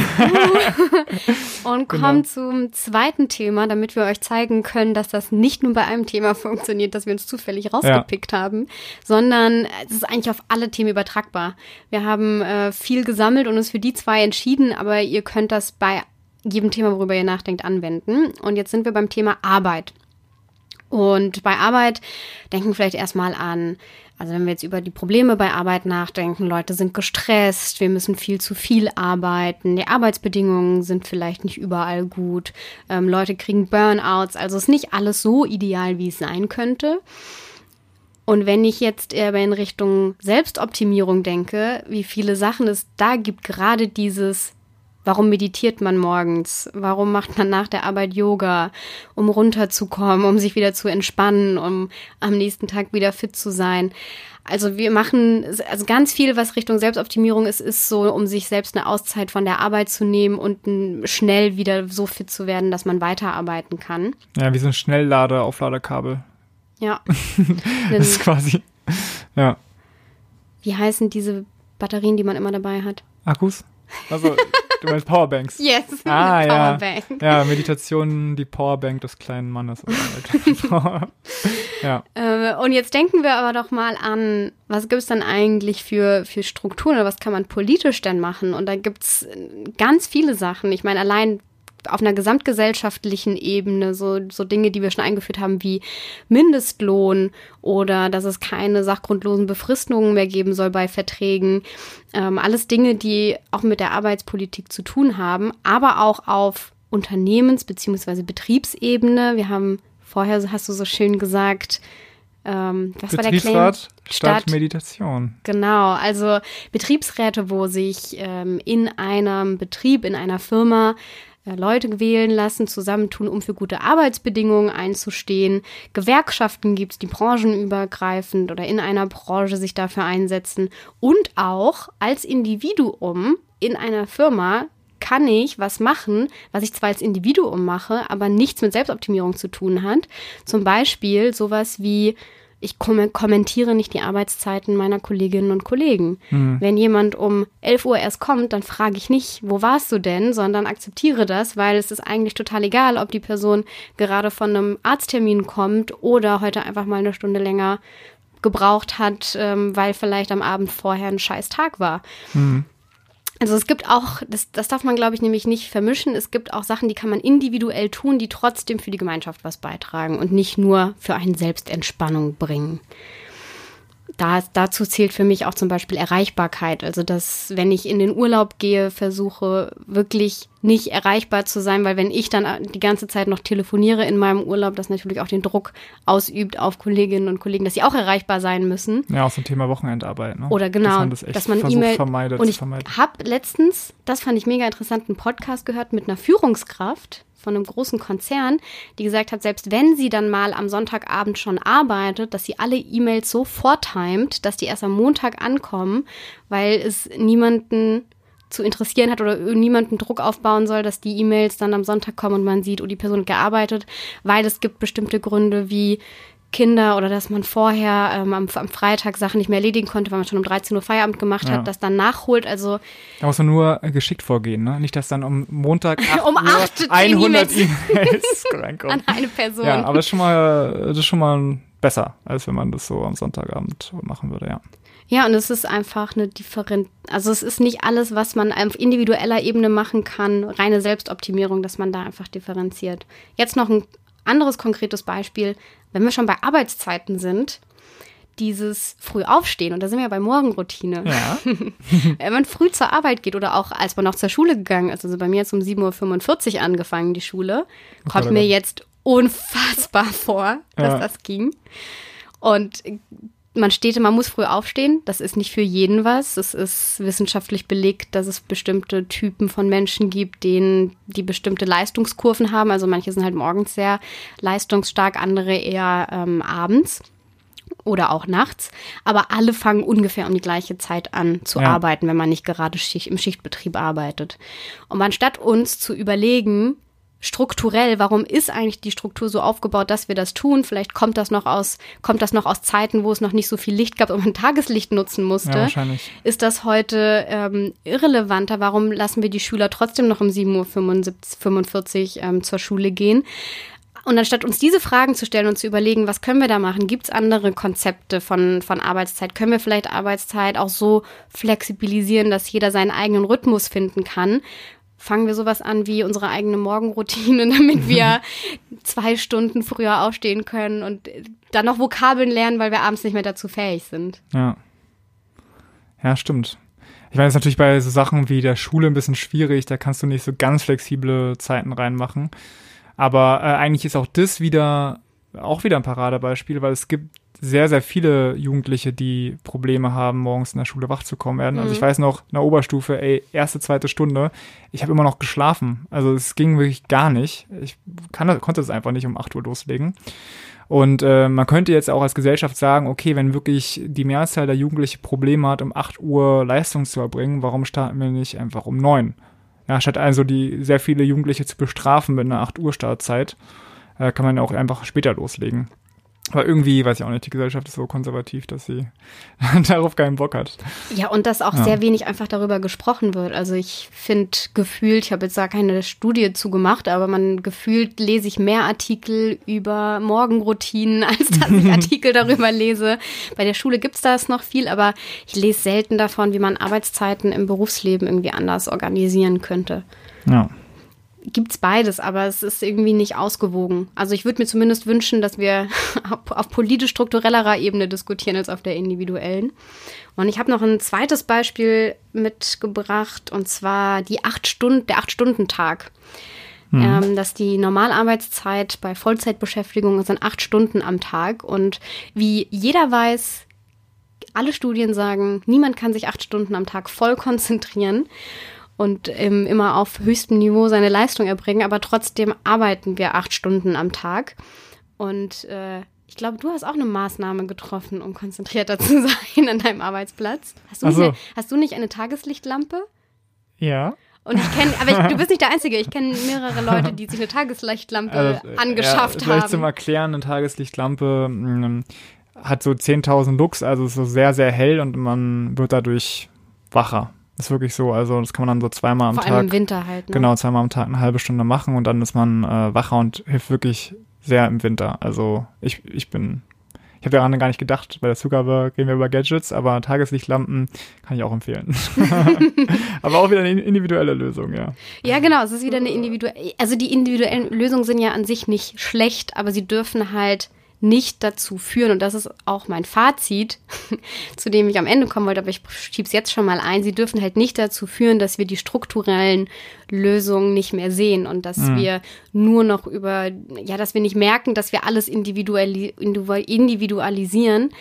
und komme genau. zum zweiten Thema, damit wir euch zeigen können, dass das nicht nur bei einem Thema funktioniert, das wir uns zufällig rausgepickt ja. haben, sondern es ist eigentlich auf alle Themen übertragbar. Wir haben äh, viel gesammelt und uns für die zwei entschieden, aber ihr könnt das bei jedem Thema, worüber ihr nachdenkt, anwenden. Und jetzt sind wir beim Thema Arbeit. Und bei Arbeit denken vielleicht erstmal an also wenn wir jetzt über die Probleme bei Arbeit nachdenken, Leute sind gestresst, wir müssen viel zu viel arbeiten, die Arbeitsbedingungen sind vielleicht nicht überall gut, ähm, Leute kriegen Burnouts, also ist nicht alles so ideal, wie es sein könnte. Und wenn ich jetzt eher in Richtung Selbstoptimierung denke, wie viele Sachen es da gibt, gerade dieses Warum meditiert man morgens? Warum macht man nach der Arbeit Yoga? Um runterzukommen, um sich wieder zu entspannen, um am nächsten Tag wieder fit zu sein. Also wir machen also ganz viel, was Richtung Selbstoptimierung ist, ist so, um sich selbst eine Auszeit von der Arbeit zu nehmen und schnell wieder so fit zu werden, dass man weiterarbeiten kann. Ja, wie so ein Schnelllader, Aufladekabel. Ja. das ist quasi, ja. Wie heißen diese Batterien, die man immer dabei hat? Akkus? Also Du meinst Powerbanks? Yes, ah, Powerbank. Ja. ja, Meditation, die Powerbank des kleinen Mannes. ja. Äh, und jetzt denken wir aber doch mal an, was gibt es dann eigentlich für, für Strukturen oder was kann man politisch denn machen? Und da gibt es ganz viele Sachen. Ich meine, allein auf einer gesamtgesellschaftlichen Ebene, so, so Dinge, die wir schon eingeführt haben, wie Mindestlohn oder dass es keine sachgrundlosen Befristungen mehr geben soll bei Verträgen. Ähm, alles Dinge, die auch mit der Arbeitspolitik zu tun haben, aber auch auf Unternehmens- bzw. Betriebsebene. Wir haben vorher, hast du so schön gesagt, ähm, was war der Claim? Statt, Meditation. Genau, also Betriebsräte, wo sich ähm, in einem Betrieb, in einer Firma Leute wählen lassen, zusammentun, um für gute Arbeitsbedingungen einzustehen. Gewerkschaften gibt es, die branchenübergreifend oder in einer Branche sich dafür einsetzen. Und auch als Individuum in einer Firma kann ich was machen, was ich zwar als Individuum mache, aber nichts mit Selbstoptimierung zu tun hat. Zum Beispiel sowas wie ich kommentiere nicht die Arbeitszeiten meiner Kolleginnen und Kollegen. Mhm. Wenn jemand um 11 Uhr erst kommt, dann frage ich nicht, wo warst du denn, sondern akzeptiere das, weil es ist eigentlich total egal, ob die Person gerade von einem Arzttermin kommt oder heute einfach mal eine Stunde länger gebraucht hat, ähm, weil vielleicht am Abend vorher ein scheiß Tag war. Mhm. Also es gibt auch, das, das darf man, glaube ich, nämlich nicht vermischen. Es gibt auch Sachen, die kann man individuell tun, die trotzdem für die Gemeinschaft was beitragen und nicht nur für einen Selbstentspannung bringen da, dazu zählt für mich auch zum Beispiel Erreichbarkeit. Also, dass wenn ich in den Urlaub gehe, versuche wirklich nicht erreichbar zu sein, weil wenn ich dann die ganze Zeit noch telefoniere in meinem Urlaub, das natürlich auch den Druck ausübt auf Kolleginnen und Kollegen, dass sie auch erreichbar sein müssen. Ja, auch zum Thema Wochenendarbeit. Ne? Oder genau, dass man, das dass man E-Mail vermeidet. Und ich habe letztens, das fand ich mega interessant, einen Podcast gehört mit einer Führungskraft, von einem großen Konzern, die gesagt hat, selbst wenn sie dann mal am Sonntagabend schon arbeitet, dass sie alle E-Mails so vortimet, dass die erst am Montag ankommen, weil es niemanden zu interessieren hat oder niemanden Druck aufbauen soll, dass die E-Mails dann am Sonntag kommen und man sieht, oh, die Person hat gearbeitet, weil es gibt bestimmte Gründe wie Kinder oder dass man vorher ähm, am, am, Freitag Sachen nicht mehr erledigen konnte, weil man schon um 13 Uhr Feierabend gemacht ja. hat, das dann nachholt. Also da muss man nur geschickt vorgehen, ne? Nicht, dass dann um Montag 8 um 8 100 E-Mails reinkommen. An eine Person. Ja, aber das ist schon mal, das ist schon mal besser, als wenn man das so am Sonntagabend machen würde, ja. Ja, und es ist einfach eine Differenz. Also es ist nicht alles, was man auf individueller Ebene machen kann, reine Selbstoptimierung, dass man da einfach differenziert. Jetzt noch ein anderes konkretes Beispiel wenn wir schon bei Arbeitszeiten sind, dieses früh aufstehen und da sind wir bei Morgenroutine. Ja. Wenn man früh zur Arbeit geht oder auch als man noch zur Schule gegangen ist, also bei mir jetzt um 7.45 Uhr angefangen, die Schule, kommt mir jetzt unfassbar vor, dass ja. das ging. Und man steht, man muss früh aufstehen. Das ist nicht für jeden was. Es ist wissenschaftlich belegt, dass es bestimmte Typen von Menschen gibt, denen die bestimmte Leistungskurven haben. Also manche sind halt morgens sehr leistungsstark, andere eher ähm, abends oder auch nachts. Aber alle fangen ungefähr um die gleiche Zeit an zu ja. arbeiten, wenn man nicht gerade Schicht, im Schichtbetrieb arbeitet. Und anstatt uns zu überlegen, strukturell, warum ist eigentlich die Struktur so aufgebaut, dass wir das tun? Vielleicht kommt das noch aus, kommt das noch aus Zeiten, wo es noch nicht so viel Licht gab und man Tageslicht nutzen musste. Ja, wahrscheinlich. Ist das heute ähm, irrelevanter? Warum lassen wir die Schüler trotzdem noch um 7.45 Uhr ähm, zur Schule gehen? Und anstatt uns diese Fragen zu stellen und zu überlegen, was können wir da machen, gibt es andere Konzepte von, von Arbeitszeit? Können wir vielleicht Arbeitszeit auch so flexibilisieren, dass jeder seinen eigenen Rhythmus finden kann? Fangen wir sowas an wie unsere eigene Morgenroutine, damit wir zwei Stunden früher aufstehen können und dann noch Vokabeln lernen, weil wir abends nicht mehr dazu fähig sind. Ja. Ja, stimmt. Ich meine, es ist natürlich bei so Sachen wie der Schule ein bisschen schwierig, da kannst du nicht so ganz flexible Zeiten reinmachen. Aber äh, eigentlich ist auch das wieder auch wieder ein Paradebeispiel, weil es gibt sehr, sehr viele Jugendliche, die Probleme haben, morgens in der Schule wach zu kommen werden. Also ich mhm. weiß noch, in der Oberstufe, ey, erste, zweite Stunde, ich habe immer noch geschlafen. Also es ging wirklich gar nicht. Ich kann, konnte es einfach nicht um 8 Uhr loslegen. Und äh, man könnte jetzt auch als Gesellschaft sagen, okay, wenn wirklich die Mehrzahl der Jugendlichen Probleme hat, um 8 Uhr Leistung zu erbringen, warum starten wir nicht einfach um 9? Ja, statt also die sehr viele Jugendliche zu bestrafen mit einer 8 Uhr Startzeit, äh, kann man auch einfach später loslegen. Aber irgendwie, weiß ich auch nicht, die Gesellschaft ist so konservativ, dass sie darauf keinen Bock hat. Ja, und dass auch ja. sehr wenig einfach darüber gesprochen wird. Also ich finde gefühlt, ich habe jetzt da keine Studie zu gemacht, aber man gefühlt lese ich mehr Artikel über Morgenroutinen, als dass ich Artikel darüber lese. Bei der Schule gibt es das noch viel, aber ich lese selten davon, wie man Arbeitszeiten im Berufsleben irgendwie anders organisieren könnte. Ja gibt's beides, aber es ist irgendwie nicht ausgewogen. Also ich würde mir zumindest wünschen, dass wir auf politisch-strukturellerer Ebene diskutieren als auf der individuellen. Und ich habe noch ein zweites Beispiel mitgebracht, und zwar die acht Stunden, der Acht-Stunden-Tag. Mhm. Ähm, dass die Normalarbeitszeit bei Vollzeitbeschäftigung sind acht Stunden am Tag. Und wie jeder weiß, alle Studien sagen, niemand kann sich acht Stunden am Tag voll konzentrieren und ähm, immer auf höchstem Niveau seine Leistung erbringen, aber trotzdem arbeiten wir acht Stunden am Tag. Und äh, ich glaube, du hast auch eine Maßnahme getroffen, um konzentrierter zu sein an deinem Arbeitsplatz. Hast du, nicht, eine, hast du nicht eine Tageslichtlampe? Ja. Und ich kenne, aber ich, du bist nicht der Einzige. Ich kenne mehrere Leute, die sich eine Tageslichtlampe also, angeschafft ja, vielleicht haben. zum Erklären, eine Tageslichtlampe mh, mm, hat so 10.000 Lux, also ist so sehr, sehr hell und man wird dadurch wacher. Ist wirklich so. Also das kann man dann so zweimal am Vor Tag. Vor allem im Winter halt. Ne? Genau, zweimal am Tag eine halbe Stunde machen und dann ist man äh, wacher und hilft wirklich sehr im Winter. Also ich, ich bin, ich habe daran gar nicht gedacht. Bei der Zugabe gehen wir über Gadgets, aber Tageslichtlampen kann ich auch empfehlen. aber auch wieder eine individuelle Lösung, ja. Ja, genau. Es ist wieder eine individuelle, also die individuellen Lösungen sind ja an sich nicht schlecht, aber sie dürfen halt nicht dazu führen, und das ist auch mein Fazit, zu dem ich am Ende kommen wollte, aber ich schiebe es jetzt schon mal ein, sie dürfen halt nicht dazu führen, dass wir die strukturellen Lösungen nicht mehr sehen und dass mhm. wir nur noch über, ja, dass wir nicht merken, dass wir alles individuali individualisieren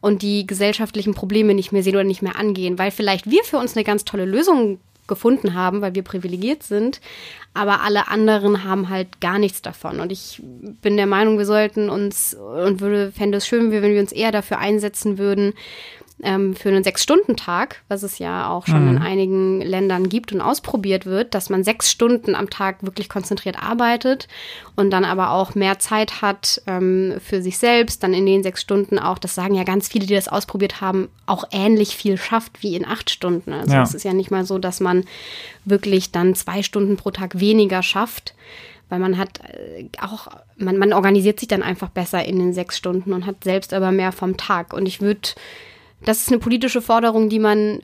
und die gesellschaftlichen Probleme nicht mehr sehen oder nicht mehr angehen, weil vielleicht wir für uns eine ganz tolle Lösung gefunden haben, weil wir privilegiert sind. Aber alle anderen haben halt gar nichts davon. Und ich bin der Meinung, wir sollten uns und würde, fände es schön, wenn wir uns eher dafür einsetzen würden, ähm, für einen Sechs-Stunden-Tag, was es ja auch schon mhm. in einigen Ländern gibt und ausprobiert wird, dass man sechs Stunden am Tag wirklich konzentriert arbeitet und dann aber auch mehr Zeit hat ähm, für sich selbst, dann in den sechs Stunden auch, das sagen ja ganz viele, die das ausprobiert haben, auch ähnlich viel schafft wie in acht Stunden. Also ja. es ist ja nicht mal so, dass man wirklich dann zwei Stunden pro Tag weniger schafft weil man hat äh, auch, man, man organisiert sich dann einfach besser in den sechs Stunden und hat selbst aber mehr vom Tag. Und ich würde das ist eine politische Forderung, die man,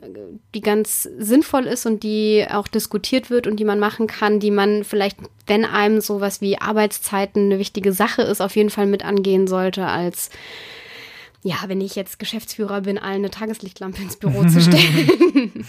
die ganz sinnvoll ist und die auch diskutiert wird und die man machen kann, die man vielleicht, wenn einem sowas wie Arbeitszeiten eine wichtige Sache ist, auf jeden Fall mit angehen sollte, als ja, wenn ich jetzt Geschäftsführer bin, allen eine Tageslichtlampe ins Büro zu stellen.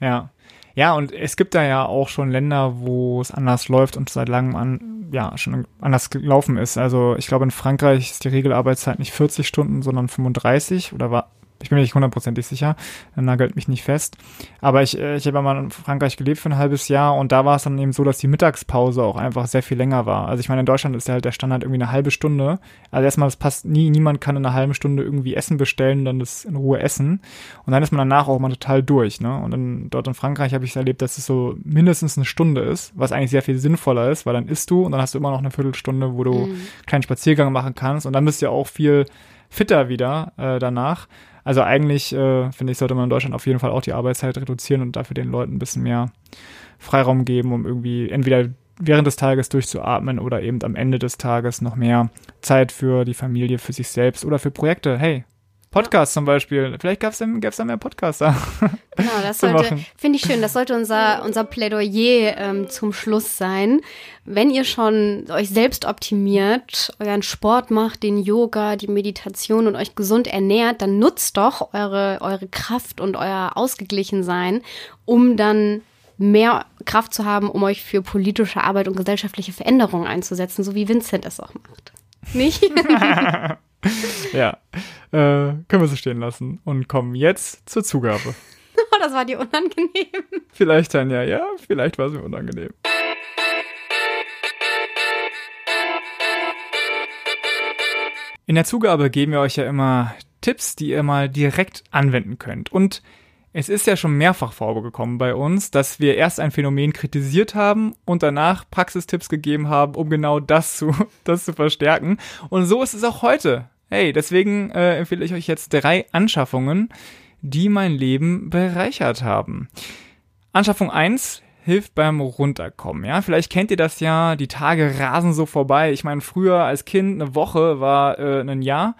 ja. Ja, und es gibt da ja auch schon Länder, wo es anders läuft und seit langem an, ja, schon anders gelaufen ist. Also ich glaube, in Frankreich ist die Regelarbeitszeit nicht 40 Stunden, sondern 35 oder war Ich bin mir nicht hundertprozentig sicher, nagelt mich nicht fest. Aber ich, äh, ich habe mal in Frankreich gelebt für ein halbes Jahr und da war es dann eben so, dass die Mittagspause auch einfach sehr viel länger war. Also ich meine, in Deutschland ist ja halt der Standard irgendwie eine halbe Stunde. Also erstmal, das passt nie, niemand kann in einer halben Stunde irgendwie Essen bestellen und dann das in Ruhe essen. Und dann ist man danach auch mal total durch, ne? Und dann, dort in Frankreich habe ich erlebt, dass es so mindestens eine Stunde ist, was eigentlich sehr viel sinnvoller ist, weil dann isst du und dann hast du immer noch eine Viertelstunde, wo du mhm. einen kleinen Spaziergang machen kannst und dann bist du ja auch viel fitter wieder äh, danach. Also eigentlich, äh, finde ich, sollte man in Deutschland auf jeden Fall auch die Arbeitszeit reduzieren und dafür den Leuten ein bisschen mehr Freiraum geben, um irgendwie entweder während des Tages durchzuatmen oder eben am Ende des Tages noch mehr Zeit für die Familie, für sich selbst oder für Projekte. Hey, Podcast zum Beispiel. Vielleicht gäbe es da mehr Podcaster. Genau, das sollte, finde ich schön, das sollte unser, unser Plädoyer ähm, zum Schluss sein. Wenn ihr schon euch selbst optimiert, euren Sport macht, den Yoga, die Meditation und euch gesund ernährt, dann nutzt doch eure, eure Kraft und euer Ausgeglichensein, um dann mehr Kraft zu haben, um euch für politische Arbeit und gesellschaftliche Veränderungen einzusetzen, so wie Vincent es auch macht. Nicht? ja, äh, können wir so stehen lassen und kommen jetzt zur Zugabe. das war dir unangenehm. Vielleicht, Tanja, ja, vielleicht war es mir unangenehm. In der Zugabe geben wir euch ja immer Tipps, die ihr mal direkt anwenden könnt. Und es ist ja schon mehrfach vorgekommen bei uns, dass wir erst ein Phänomen kritisiert haben und danach Praxistipps gegeben haben, um genau das zu, das zu verstärken. Und so ist es auch heute. Hey, deswegen äh, empfehle ich euch jetzt drei Anschaffungen, die mein Leben bereichert haben. Anschaffung eins hilft beim Runterkommen. Ja, vielleicht kennt ihr das ja, die Tage rasen so vorbei. Ich meine, früher als Kind eine Woche war äh, ein Jahr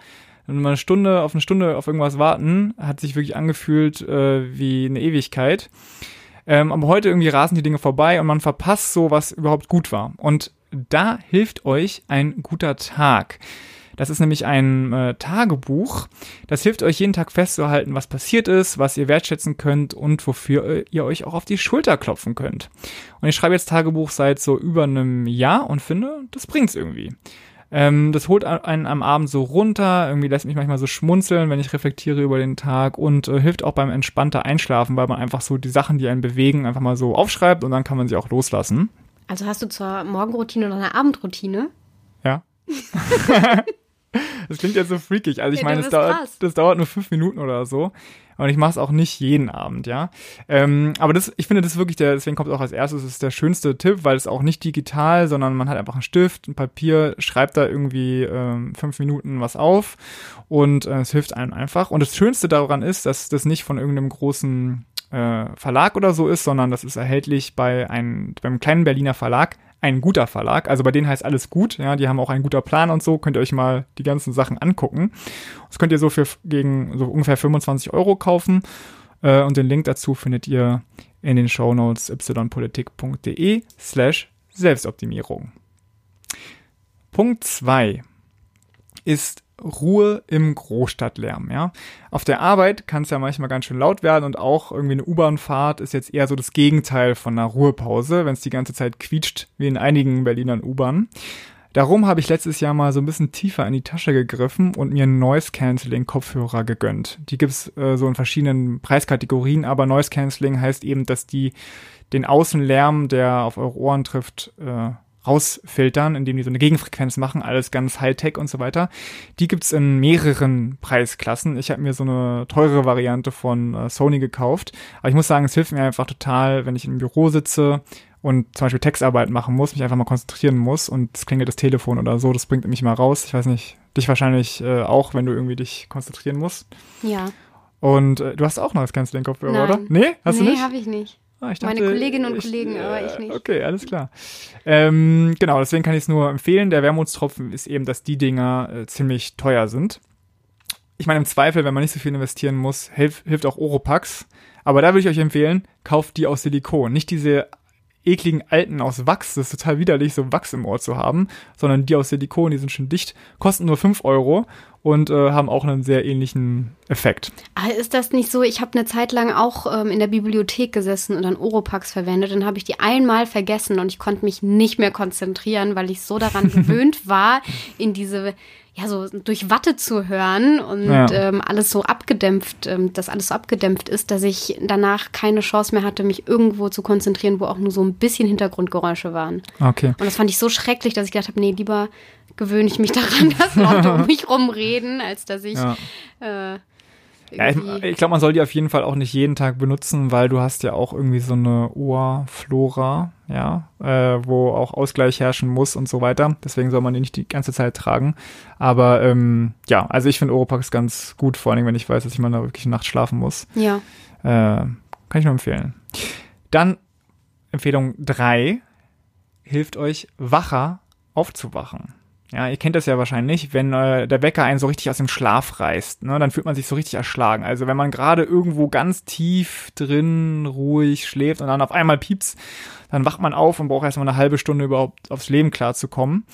und eine Stunde auf eine Stunde auf irgendwas warten, hat sich wirklich angefühlt äh, wie eine Ewigkeit. Ähm, aber heute irgendwie rasen die Dinge vorbei und man verpasst so, was überhaupt gut war. Und da hilft euch ein guter Tag. Das ist nämlich ein äh, Tagebuch. Das hilft euch jeden Tag festzuhalten, was passiert ist, was ihr wertschätzen könnt und wofür äh, ihr euch auch auf die Schulter klopfen könnt. Und ich schreibe jetzt Tagebuch seit so über einem Jahr und finde, das bringt's irgendwie. Ähm, das holt einen am Abend so runter, irgendwie lässt mich manchmal so schmunzeln, wenn ich reflektiere über den Tag und äh, hilft auch beim entspannter Einschlafen, weil man einfach so die Sachen, die einen bewegen, einfach mal so aufschreibt und dann kann man sie auch loslassen. Also hast du zur Morgenroutine oder eine Abendroutine? Ja. das klingt jetzt so freakig. Also ich ja, meine, das dauert, das dauert nur fünf Minuten oder so. Und ich mache es auch nicht jeden Abend, ja. Ähm, aber das, ich finde das wirklich der, deswegen kommt es auch als erstes, ist der schönste Tipp, weil es auch nicht digital, sondern man hat einfach einen Stift, ein Papier, schreibt da irgendwie ähm, fünf Minuten was auf und äh, es hilft einem einfach. Und das Schönste daran ist, dass das nicht von irgendeinem großen äh, Verlag oder so ist, sondern das ist erhältlich bei einem, beim kleinen Berliner Verlag ein guter Verlag. Also bei denen heißt alles gut. Ja, die haben auch einen guter Plan und so. Könnt ihr euch mal die ganzen Sachen angucken. Das könnt ihr so für gegen so ungefähr 25 Euro kaufen. Äh, und den Link dazu findet ihr in den Show Notes ypolitik.de slash Selbstoptimierung. Punkt zwei ist Ruhe im Großstadtlärm, ja. Auf der Arbeit kann es ja manchmal ganz schön laut werden und auch irgendwie eine U-Bahn-Fahrt ist jetzt eher so das Gegenteil von einer Ruhepause, wenn es die ganze Zeit quietscht, wie in einigen Berlinern U-Bahnen. Darum habe ich letztes Jahr mal so ein bisschen tiefer in die Tasche gegriffen und mir Noise Cancelling Kopfhörer gegönnt. Die gibt's äh, so in verschiedenen Preiskategorien, aber Noise Cancelling heißt eben, dass die den Außenlärm, der auf eure Ohren trifft, äh, rausfiltern, indem die so eine Gegenfrequenz machen, alles ganz Hightech und so weiter. Die gibt's in mehreren Preisklassen. Ich habe mir so eine teure Variante von äh, Sony gekauft. Aber ich muss sagen, es hilft mir einfach total, wenn ich im Büro sitze und zum Beispiel Textarbeit machen muss, mich einfach mal konzentrieren muss und es klingelt das Telefon oder so, das bringt mich mal raus. Ich weiß nicht, dich wahrscheinlich äh, auch, wenn du irgendwie dich konzentrieren musst. Ja. Und äh, du hast auch noch das Canceling-Kopfhörer, oder? Nee, hast nee, du nicht? Nee, habe ich nicht. Ah, dachte, Meine Kolleginnen und ich, Kollegen, aber ich nicht. Okay, alles klar. Ähm, genau, deswegen kann ich es nur empfehlen. Der Wermutstropfen ist eben, dass die Dinger äh, ziemlich teuer sind. Ich meine, im Zweifel, wenn man nicht so viel investieren muss, hilf, hilft auch Oropax. Aber da würde ich euch empfehlen, kauft die aus Silikon. Nicht diese ekligen alten aus Wachs, das ist total widerlich, so Wachs im Ohr zu haben, sondern die aus Silikon, die sind schon dicht, kosten nur 5 Euro und äh, haben auch einen sehr ähnlichen Effekt. Aber ist das nicht so? Ich habe eine Zeit lang auch ähm, in der Bibliothek gesessen und dann Oropax verwendet. Dann habe ich die einmal vergessen und ich konnte mich nicht mehr konzentrieren, weil ich so daran gewöhnt war, in diese ja, so durch Watte zu hören und Ja. ähm, alles so abgedämpft, ähm, dass alles so abgedämpft ist, dass ich danach keine Chance mehr hatte, mich irgendwo zu konzentrieren, wo auch nur so ein bisschen Hintergrundgeräusche waren. Okay. Und das fand ich so schrecklich, dass ich gedacht habe, nee, lieber gewöhne ich mich daran, dass Leute um mich rumreden, als dass ich Ja. äh, Ja, ich, ich glaube, man soll die auf jeden Fall auch nicht jeden Tag benutzen, weil du hast ja auch irgendwie so eine Ohrflora, ja, äh, wo auch Ausgleich herrschen muss und so weiter. Deswegen soll man die nicht die ganze Zeit tragen. Aber ähm, ja, also ich finde Oropax ganz gut, vor allem wenn ich weiß, dass ich mal da wirklich Nacht schlafen muss. ja. Äh, kann ich nur empfehlen. Dann Empfehlung drei hilft euch wacher aufzuwachen. Ja, ihr kennt das ja wahrscheinlich, wenn äh, der Wecker einen so richtig aus dem Schlaf reißt, ne, dann fühlt man sich so richtig erschlagen. Also wenn man gerade irgendwo ganz tief drin ruhig schläft und dann auf einmal piepst, dann wacht man auf und braucht erstmal eine halbe Stunde überhaupt aufs Leben klarzukommen.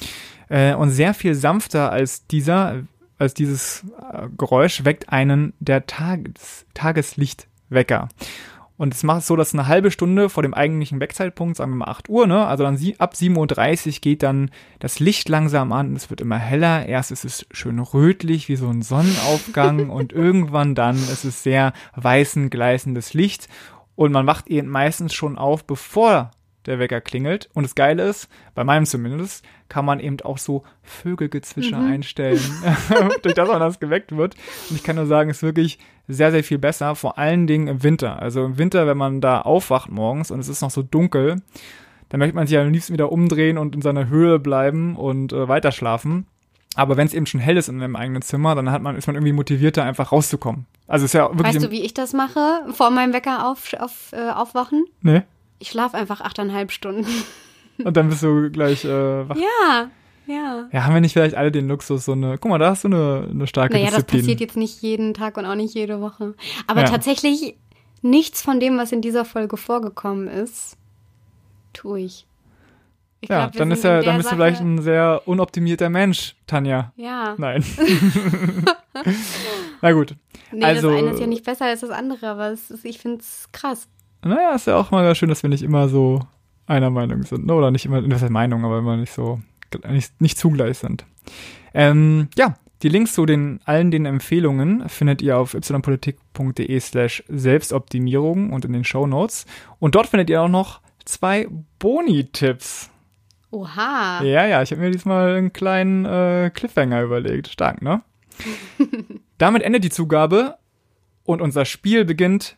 Äh, und sehr viel sanfter als dieser, als dieses äh, Geräusch weckt einen der Tages, Tageslichtwecker. Und es macht es so, dass eine halbe Stunde vor dem eigentlichen Wegzeitpunkt, sagen wir mal 8 Uhr, ne, also dann sie, ab 7.30 Uhr geht dann das Licht langsam an und es wird immer heller. Erst ist es schön rötlich, wie so ein Sonnenaufgang und irgendwann dann ist es sehr weißen, gleißendes Licht und man wacht eben meistens schon auf, bevor der Wecker klingelt. Und das Geile ist, bei meinem zumindest, kann man eben auch so Vögelgezwitscher einstellen, durch das man das geweckt wird. Und ich kann nur sagen, es ist wirklich sehr, sehr viel besser, vor allen Dingen im Winter. Also im Winter, wenn man da aufwacht morgens und es ist noch so dunkel, dann möchte man sich am liebsten wieder umdrehen und in seiner Höhle bleiben und äh, weiter schlafen. Aber wenn es eben schon hell ist in einem eigenen Zimmer, dann hat man, ist man irgendwie motivierter, einfach rauszukommen. Also es ist ja wirklich. Weißt du, wie ich das mache, vor meinem Wecker auf, auf, äh, aufwachen? nee? Ich schlafe einfach achteinhalb Stunden. Und dann bist du gleich äh, wach. Ja, ja. Ja, haben wir nicht vielleicht alle den Luxus, so eine, guck mal, da hast du eine, eine starke Naja, das Disziplin. passiert jetzt nicht jeden Tag und auch nicht jede Woche. Aber Ja. tatsächlich, nichts von dem, was in dieser Folge vorgekommen ist, tue ich. ich ja, glaub, dann ist ja, dann bist du vielleicht Sache- ein sehr unoptimierter Mensch, Tanja. Ja. Nein. Na gut. Nee, Also- das eine ist ja nicht besser als das andere, aber es ist, ich finde es krass. Naja, ist ja auch mal schön, dass wir nicht immer so einer Meinung sind. Ne? Oder nicht immer, das heißt Meinung, aber immer nicht so, nicht, nicht zugleich sind. Ähm, ja, die Links zu den allen den Empfehlungen findet ihr auf ypolitik.de slash Selbstoptimierung und in den Show Notes. Und dort findet ihr auch noch zwei Boni-Tipps. Oha. Ja, ja, ich habe mir diesmal einen kleinen äh, Cliffhanger überlegt. Stark, ne? Damit endet die Zugabe und unser Spiel beginnt.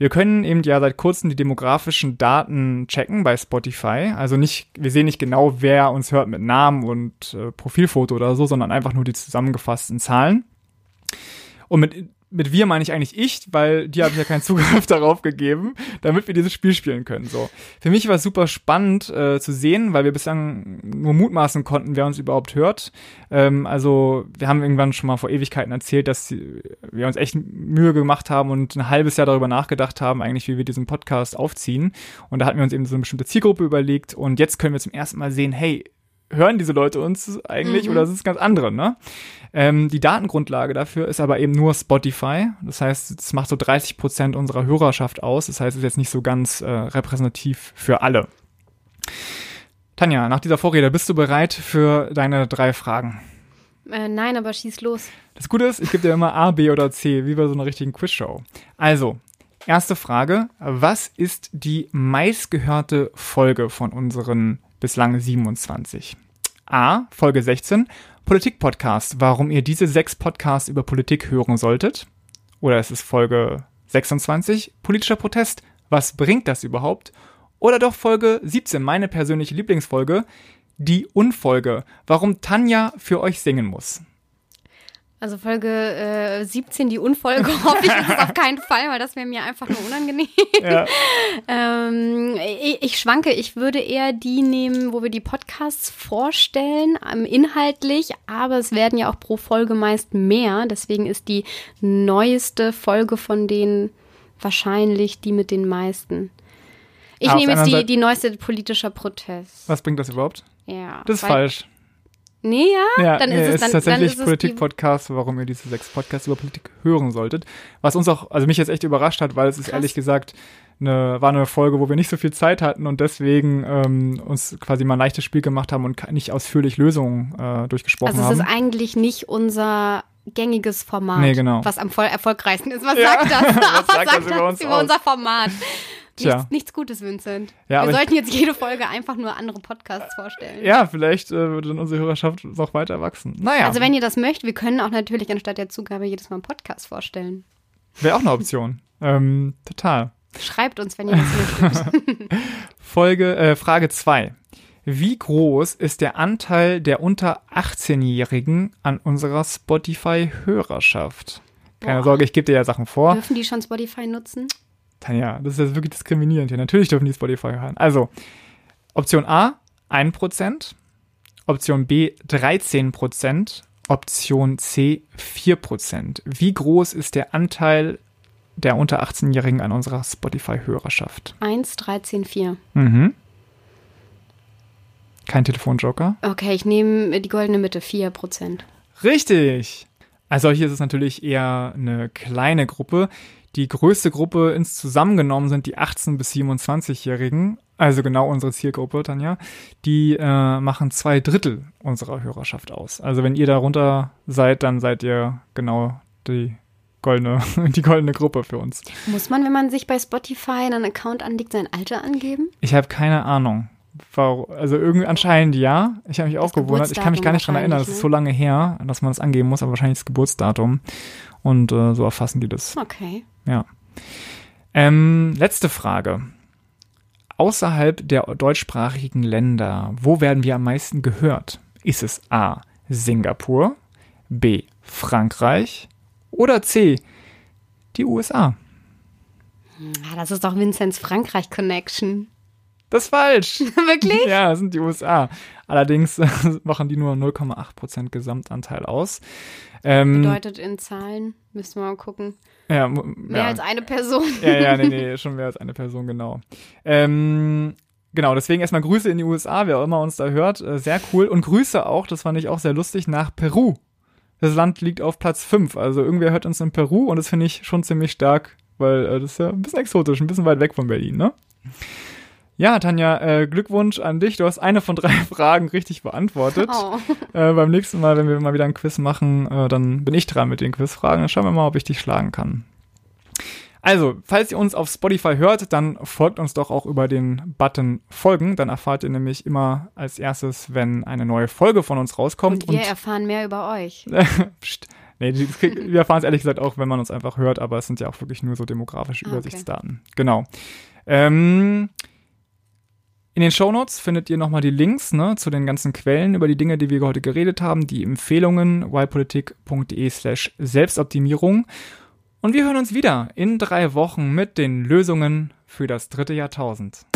Wir können eben ja seit kurzem die demografischen Daten checken bei Spotify. Also nicht, wir sehen nicht genau, wer uns hört mit Namen und äh, Profilfoto oder so, sondern einfach nur die zusammengefassten Zahlen. Und mit, mit wir meine ich eigentlich ich, weil die haben ja keinen Zugriff darauf gegeben, damit wir dieses Spiel spielen können. So. Für mich war es super spannend äh, zu sehen, weil wir bislang nur mutmaßen konnten, wer uns überhaupt hört. Ähm, also wir haben irgendwann schon mal vor Ewigkeiten erzählt, dass wir uns echt Mühe gemacht haben und ein halbes Jahr darüber nachgedacht haben, eigentlich, wie wir diesen Podcast aufziehen. Und da hatten wir uns eben so eine bestimmte Zielgruppe überlegt und jetzt können wir zum ersten Mal sehen, hey, hören diese Leute uns eigentlich Mhm. oder sind es ganz andere, ne? Ähm, die Datengrundlage dafür ist aber eben nur Spotify. Das heißt, es macht so 30 Prozent unserer Hörerschaft aus. Das heißt, es ist jetzt nicht so ganz äh, repräsentativ für alle. Tanja, nach dieser Vorrede, bist du bereit für deine drei Fragen? Äh, nein, aber schieß los. Das Gute ist, ich gebe dir immer A, B oder C, wie bei so einer richtigen Quizshow. Also, erste Frage. Was ist die meistgehörte Folge von unseren bislang 27? A, Folge 16, Politik-Podcast, warum ihr diese sechs Podcasts über Politik hören solltet. Oder es ist Folge 26, politischer Protest, was bringt das überhaupt? Oder doch Folge 17, meine persönliche Lieblingsfolge, die Unfolge, warum Tanja für euch singen muss. Also Folge äh, 17, die Unfolge, hoffe ich, ist es auf keinen Fall, weil das wäre mir einfach nur unangenehm. Ja. Ähm, ich, ich schwanke, ich würde eher die nehmen, wo wir die Podcasts vorstellen, ähm, inhaltlich, aber es werden ja auch pro Folge meist mehr. Deswegen ist die neueste Folge von denen wahrscheinlich die mit den meisten. Ich Ah, nehme jetzt die, die neueste politischer Protest. Was bringt das überhaupt? Ja, Das ist falsch. Nee, ja, Ja, dann nee, ist es ist dann, tatsächlich Politik-Podcast, warum ihr diese sechs Podcasts über Politik hören solltet. Was uns auch, also mich jetzt echt überrascht hat, weil es ist Krass. ehrlich gesagt eine, war eine Folge, wo wir nicht so viel Zeit hatten und deswegen ähm, uns quasi mal ein leichtes Spiel gemacht haben und nicht ausführlich Lösungen äh, durchgesprochen Also es haben. ist eigentlich nicht unser gängiges Format, Nee, genau. was am voll erfolgreichsten ist. Was Ja. sagt das? Was sagt das über uns über aus? unser Format? Tja. Nichts, nichts Gutes, Vincent. Ja, Wir sollten jetzt jede Folge einfach nur andere Podcasts vorstellen. ja, vielleicht äh, würde dann unsere Hörerschaft noch weiter wachsen. Naja, Also wenn ihr das möchtet, wir können auch natürlich anstatt der Zugabe jedes Mal einen Podcast vorstellen. wäre auch eine Option. ähm, total. Schreibt uns, wenn ihr das möchtet. Folge, äh, Frage 2. Wie groß ist der Anteil der unter 18-Jährigen an unserer Spotify-Hörerschaft? Keine Boah. Sorge, ich gebe dir ja Sachen vor. Dürfen die schon Spotify nutzen? Tanja, das ist jetzt wirklich diskriminierend hier. Natürlich dürfen die Spotify hören. Also, Option A, 1%. Option B, 13%. Option C, 4%. Wie groß ist der Anteil der unter 18-Jährigen an unserer Spotify-Hörerschaft? 1, 13, 4. Mhm. Kein Telefonjoker. Okay, ich nehme die goldene Mitte, 4 Prozent. Richtig. Also hier ist es natürlich eher eine kleine Gruppe. Die größte Gruppe ins zusammengenommen sind die 18- bis 27-Jährigen, also genau unsere Zielgruppe, Tanja. Die äh, machen zwei Drittel unserer Hörerschaft aus. Also wenn ihr darunter seid, dann seid ihr genau die goldene, die goldene Gruppe für uns. Muss man, wenn man sich bei Spotify einen Account anlegt, sein Alter angeben? Ich habe keine Ahnung. Also irgendwie anscheinend ja. Ich habe mich auch Das gewundert. Ich kann mich gar nicht dran erinnern. Das ist so lange her, dass man das angeben muss, aber wahrscheinlich das Geburtsdatum. Und äh, so erfassen die das. Okay. Ja. Ähm, letzte Frage. Außerhalb der deutschsprachigen Länder, wo werden wir am meisten gehört? Ist es A. Singapur, B. Frankreich oder C. die USA? Ah, das ist doch Vinzenz Frankreich-Connection. Das ist falsch. Wirklich? Ja, das sind die USA. Allerdings äh, machen die nur 0,8% Gesamtanteil aus. Ähm, Bedeutet in Zahlen, müssen wir mal gucken. ja, Mehr ja. als eine Person. Ja, ja, nee, nee, schon mehr als eine Person, genau. Ähm, genau, deswegen erstmal Grüße in die USA, wer auch immer uns da hört. Äh, sehr cool. Und Grüße auch, das fand ich auch sehr lustig, nach Peru. Das Land liegt auf Platz 5. Also irgendwer hört uns in Peru und das finde ich schon ziemlich stark, weil äh, das ist ja ein bisschen exotisch, ein bisschen weit weg von Berlin, ne? Ja, Tanja, äh, Glückwunsch an dich. Du hast eine von drei Fragen richtig beantwortet. Oh. Äh, beim nächsten Mal, wenn wir mal wieder ein Quiz machen, äh, dann bin ich dran mit den Quizfragen. Dann schauen wir mal, ob ich dich schlagen kann. Also, falls ihr uns auf Spotify hört, dann folgt uns doch auch über den Button Folgen. Dann erfahrt ihr nämlich immer als erstes, wenn eine neue Folge von uns rauskommt. Und wir erfahren mehr über euch. Psst. Nee, wir erfahren es ehrlich gesagt auch, wenn man uns einfach hört, aber es sind ja auch wirklich nur so demografische Ah, okay. Übersichtsdaten. Genau. Ähm, in den Shownotes findet ihr nochmal die Links ne, zu den ganzen Quellen über die Dinge, die wir heute geredet haben, die Empfehlungen ypolitik.de slash Selbstoptimierung. Und wir hören uns wieder in drei Wochen mit den Lösungen für das dritte Jahrtausend.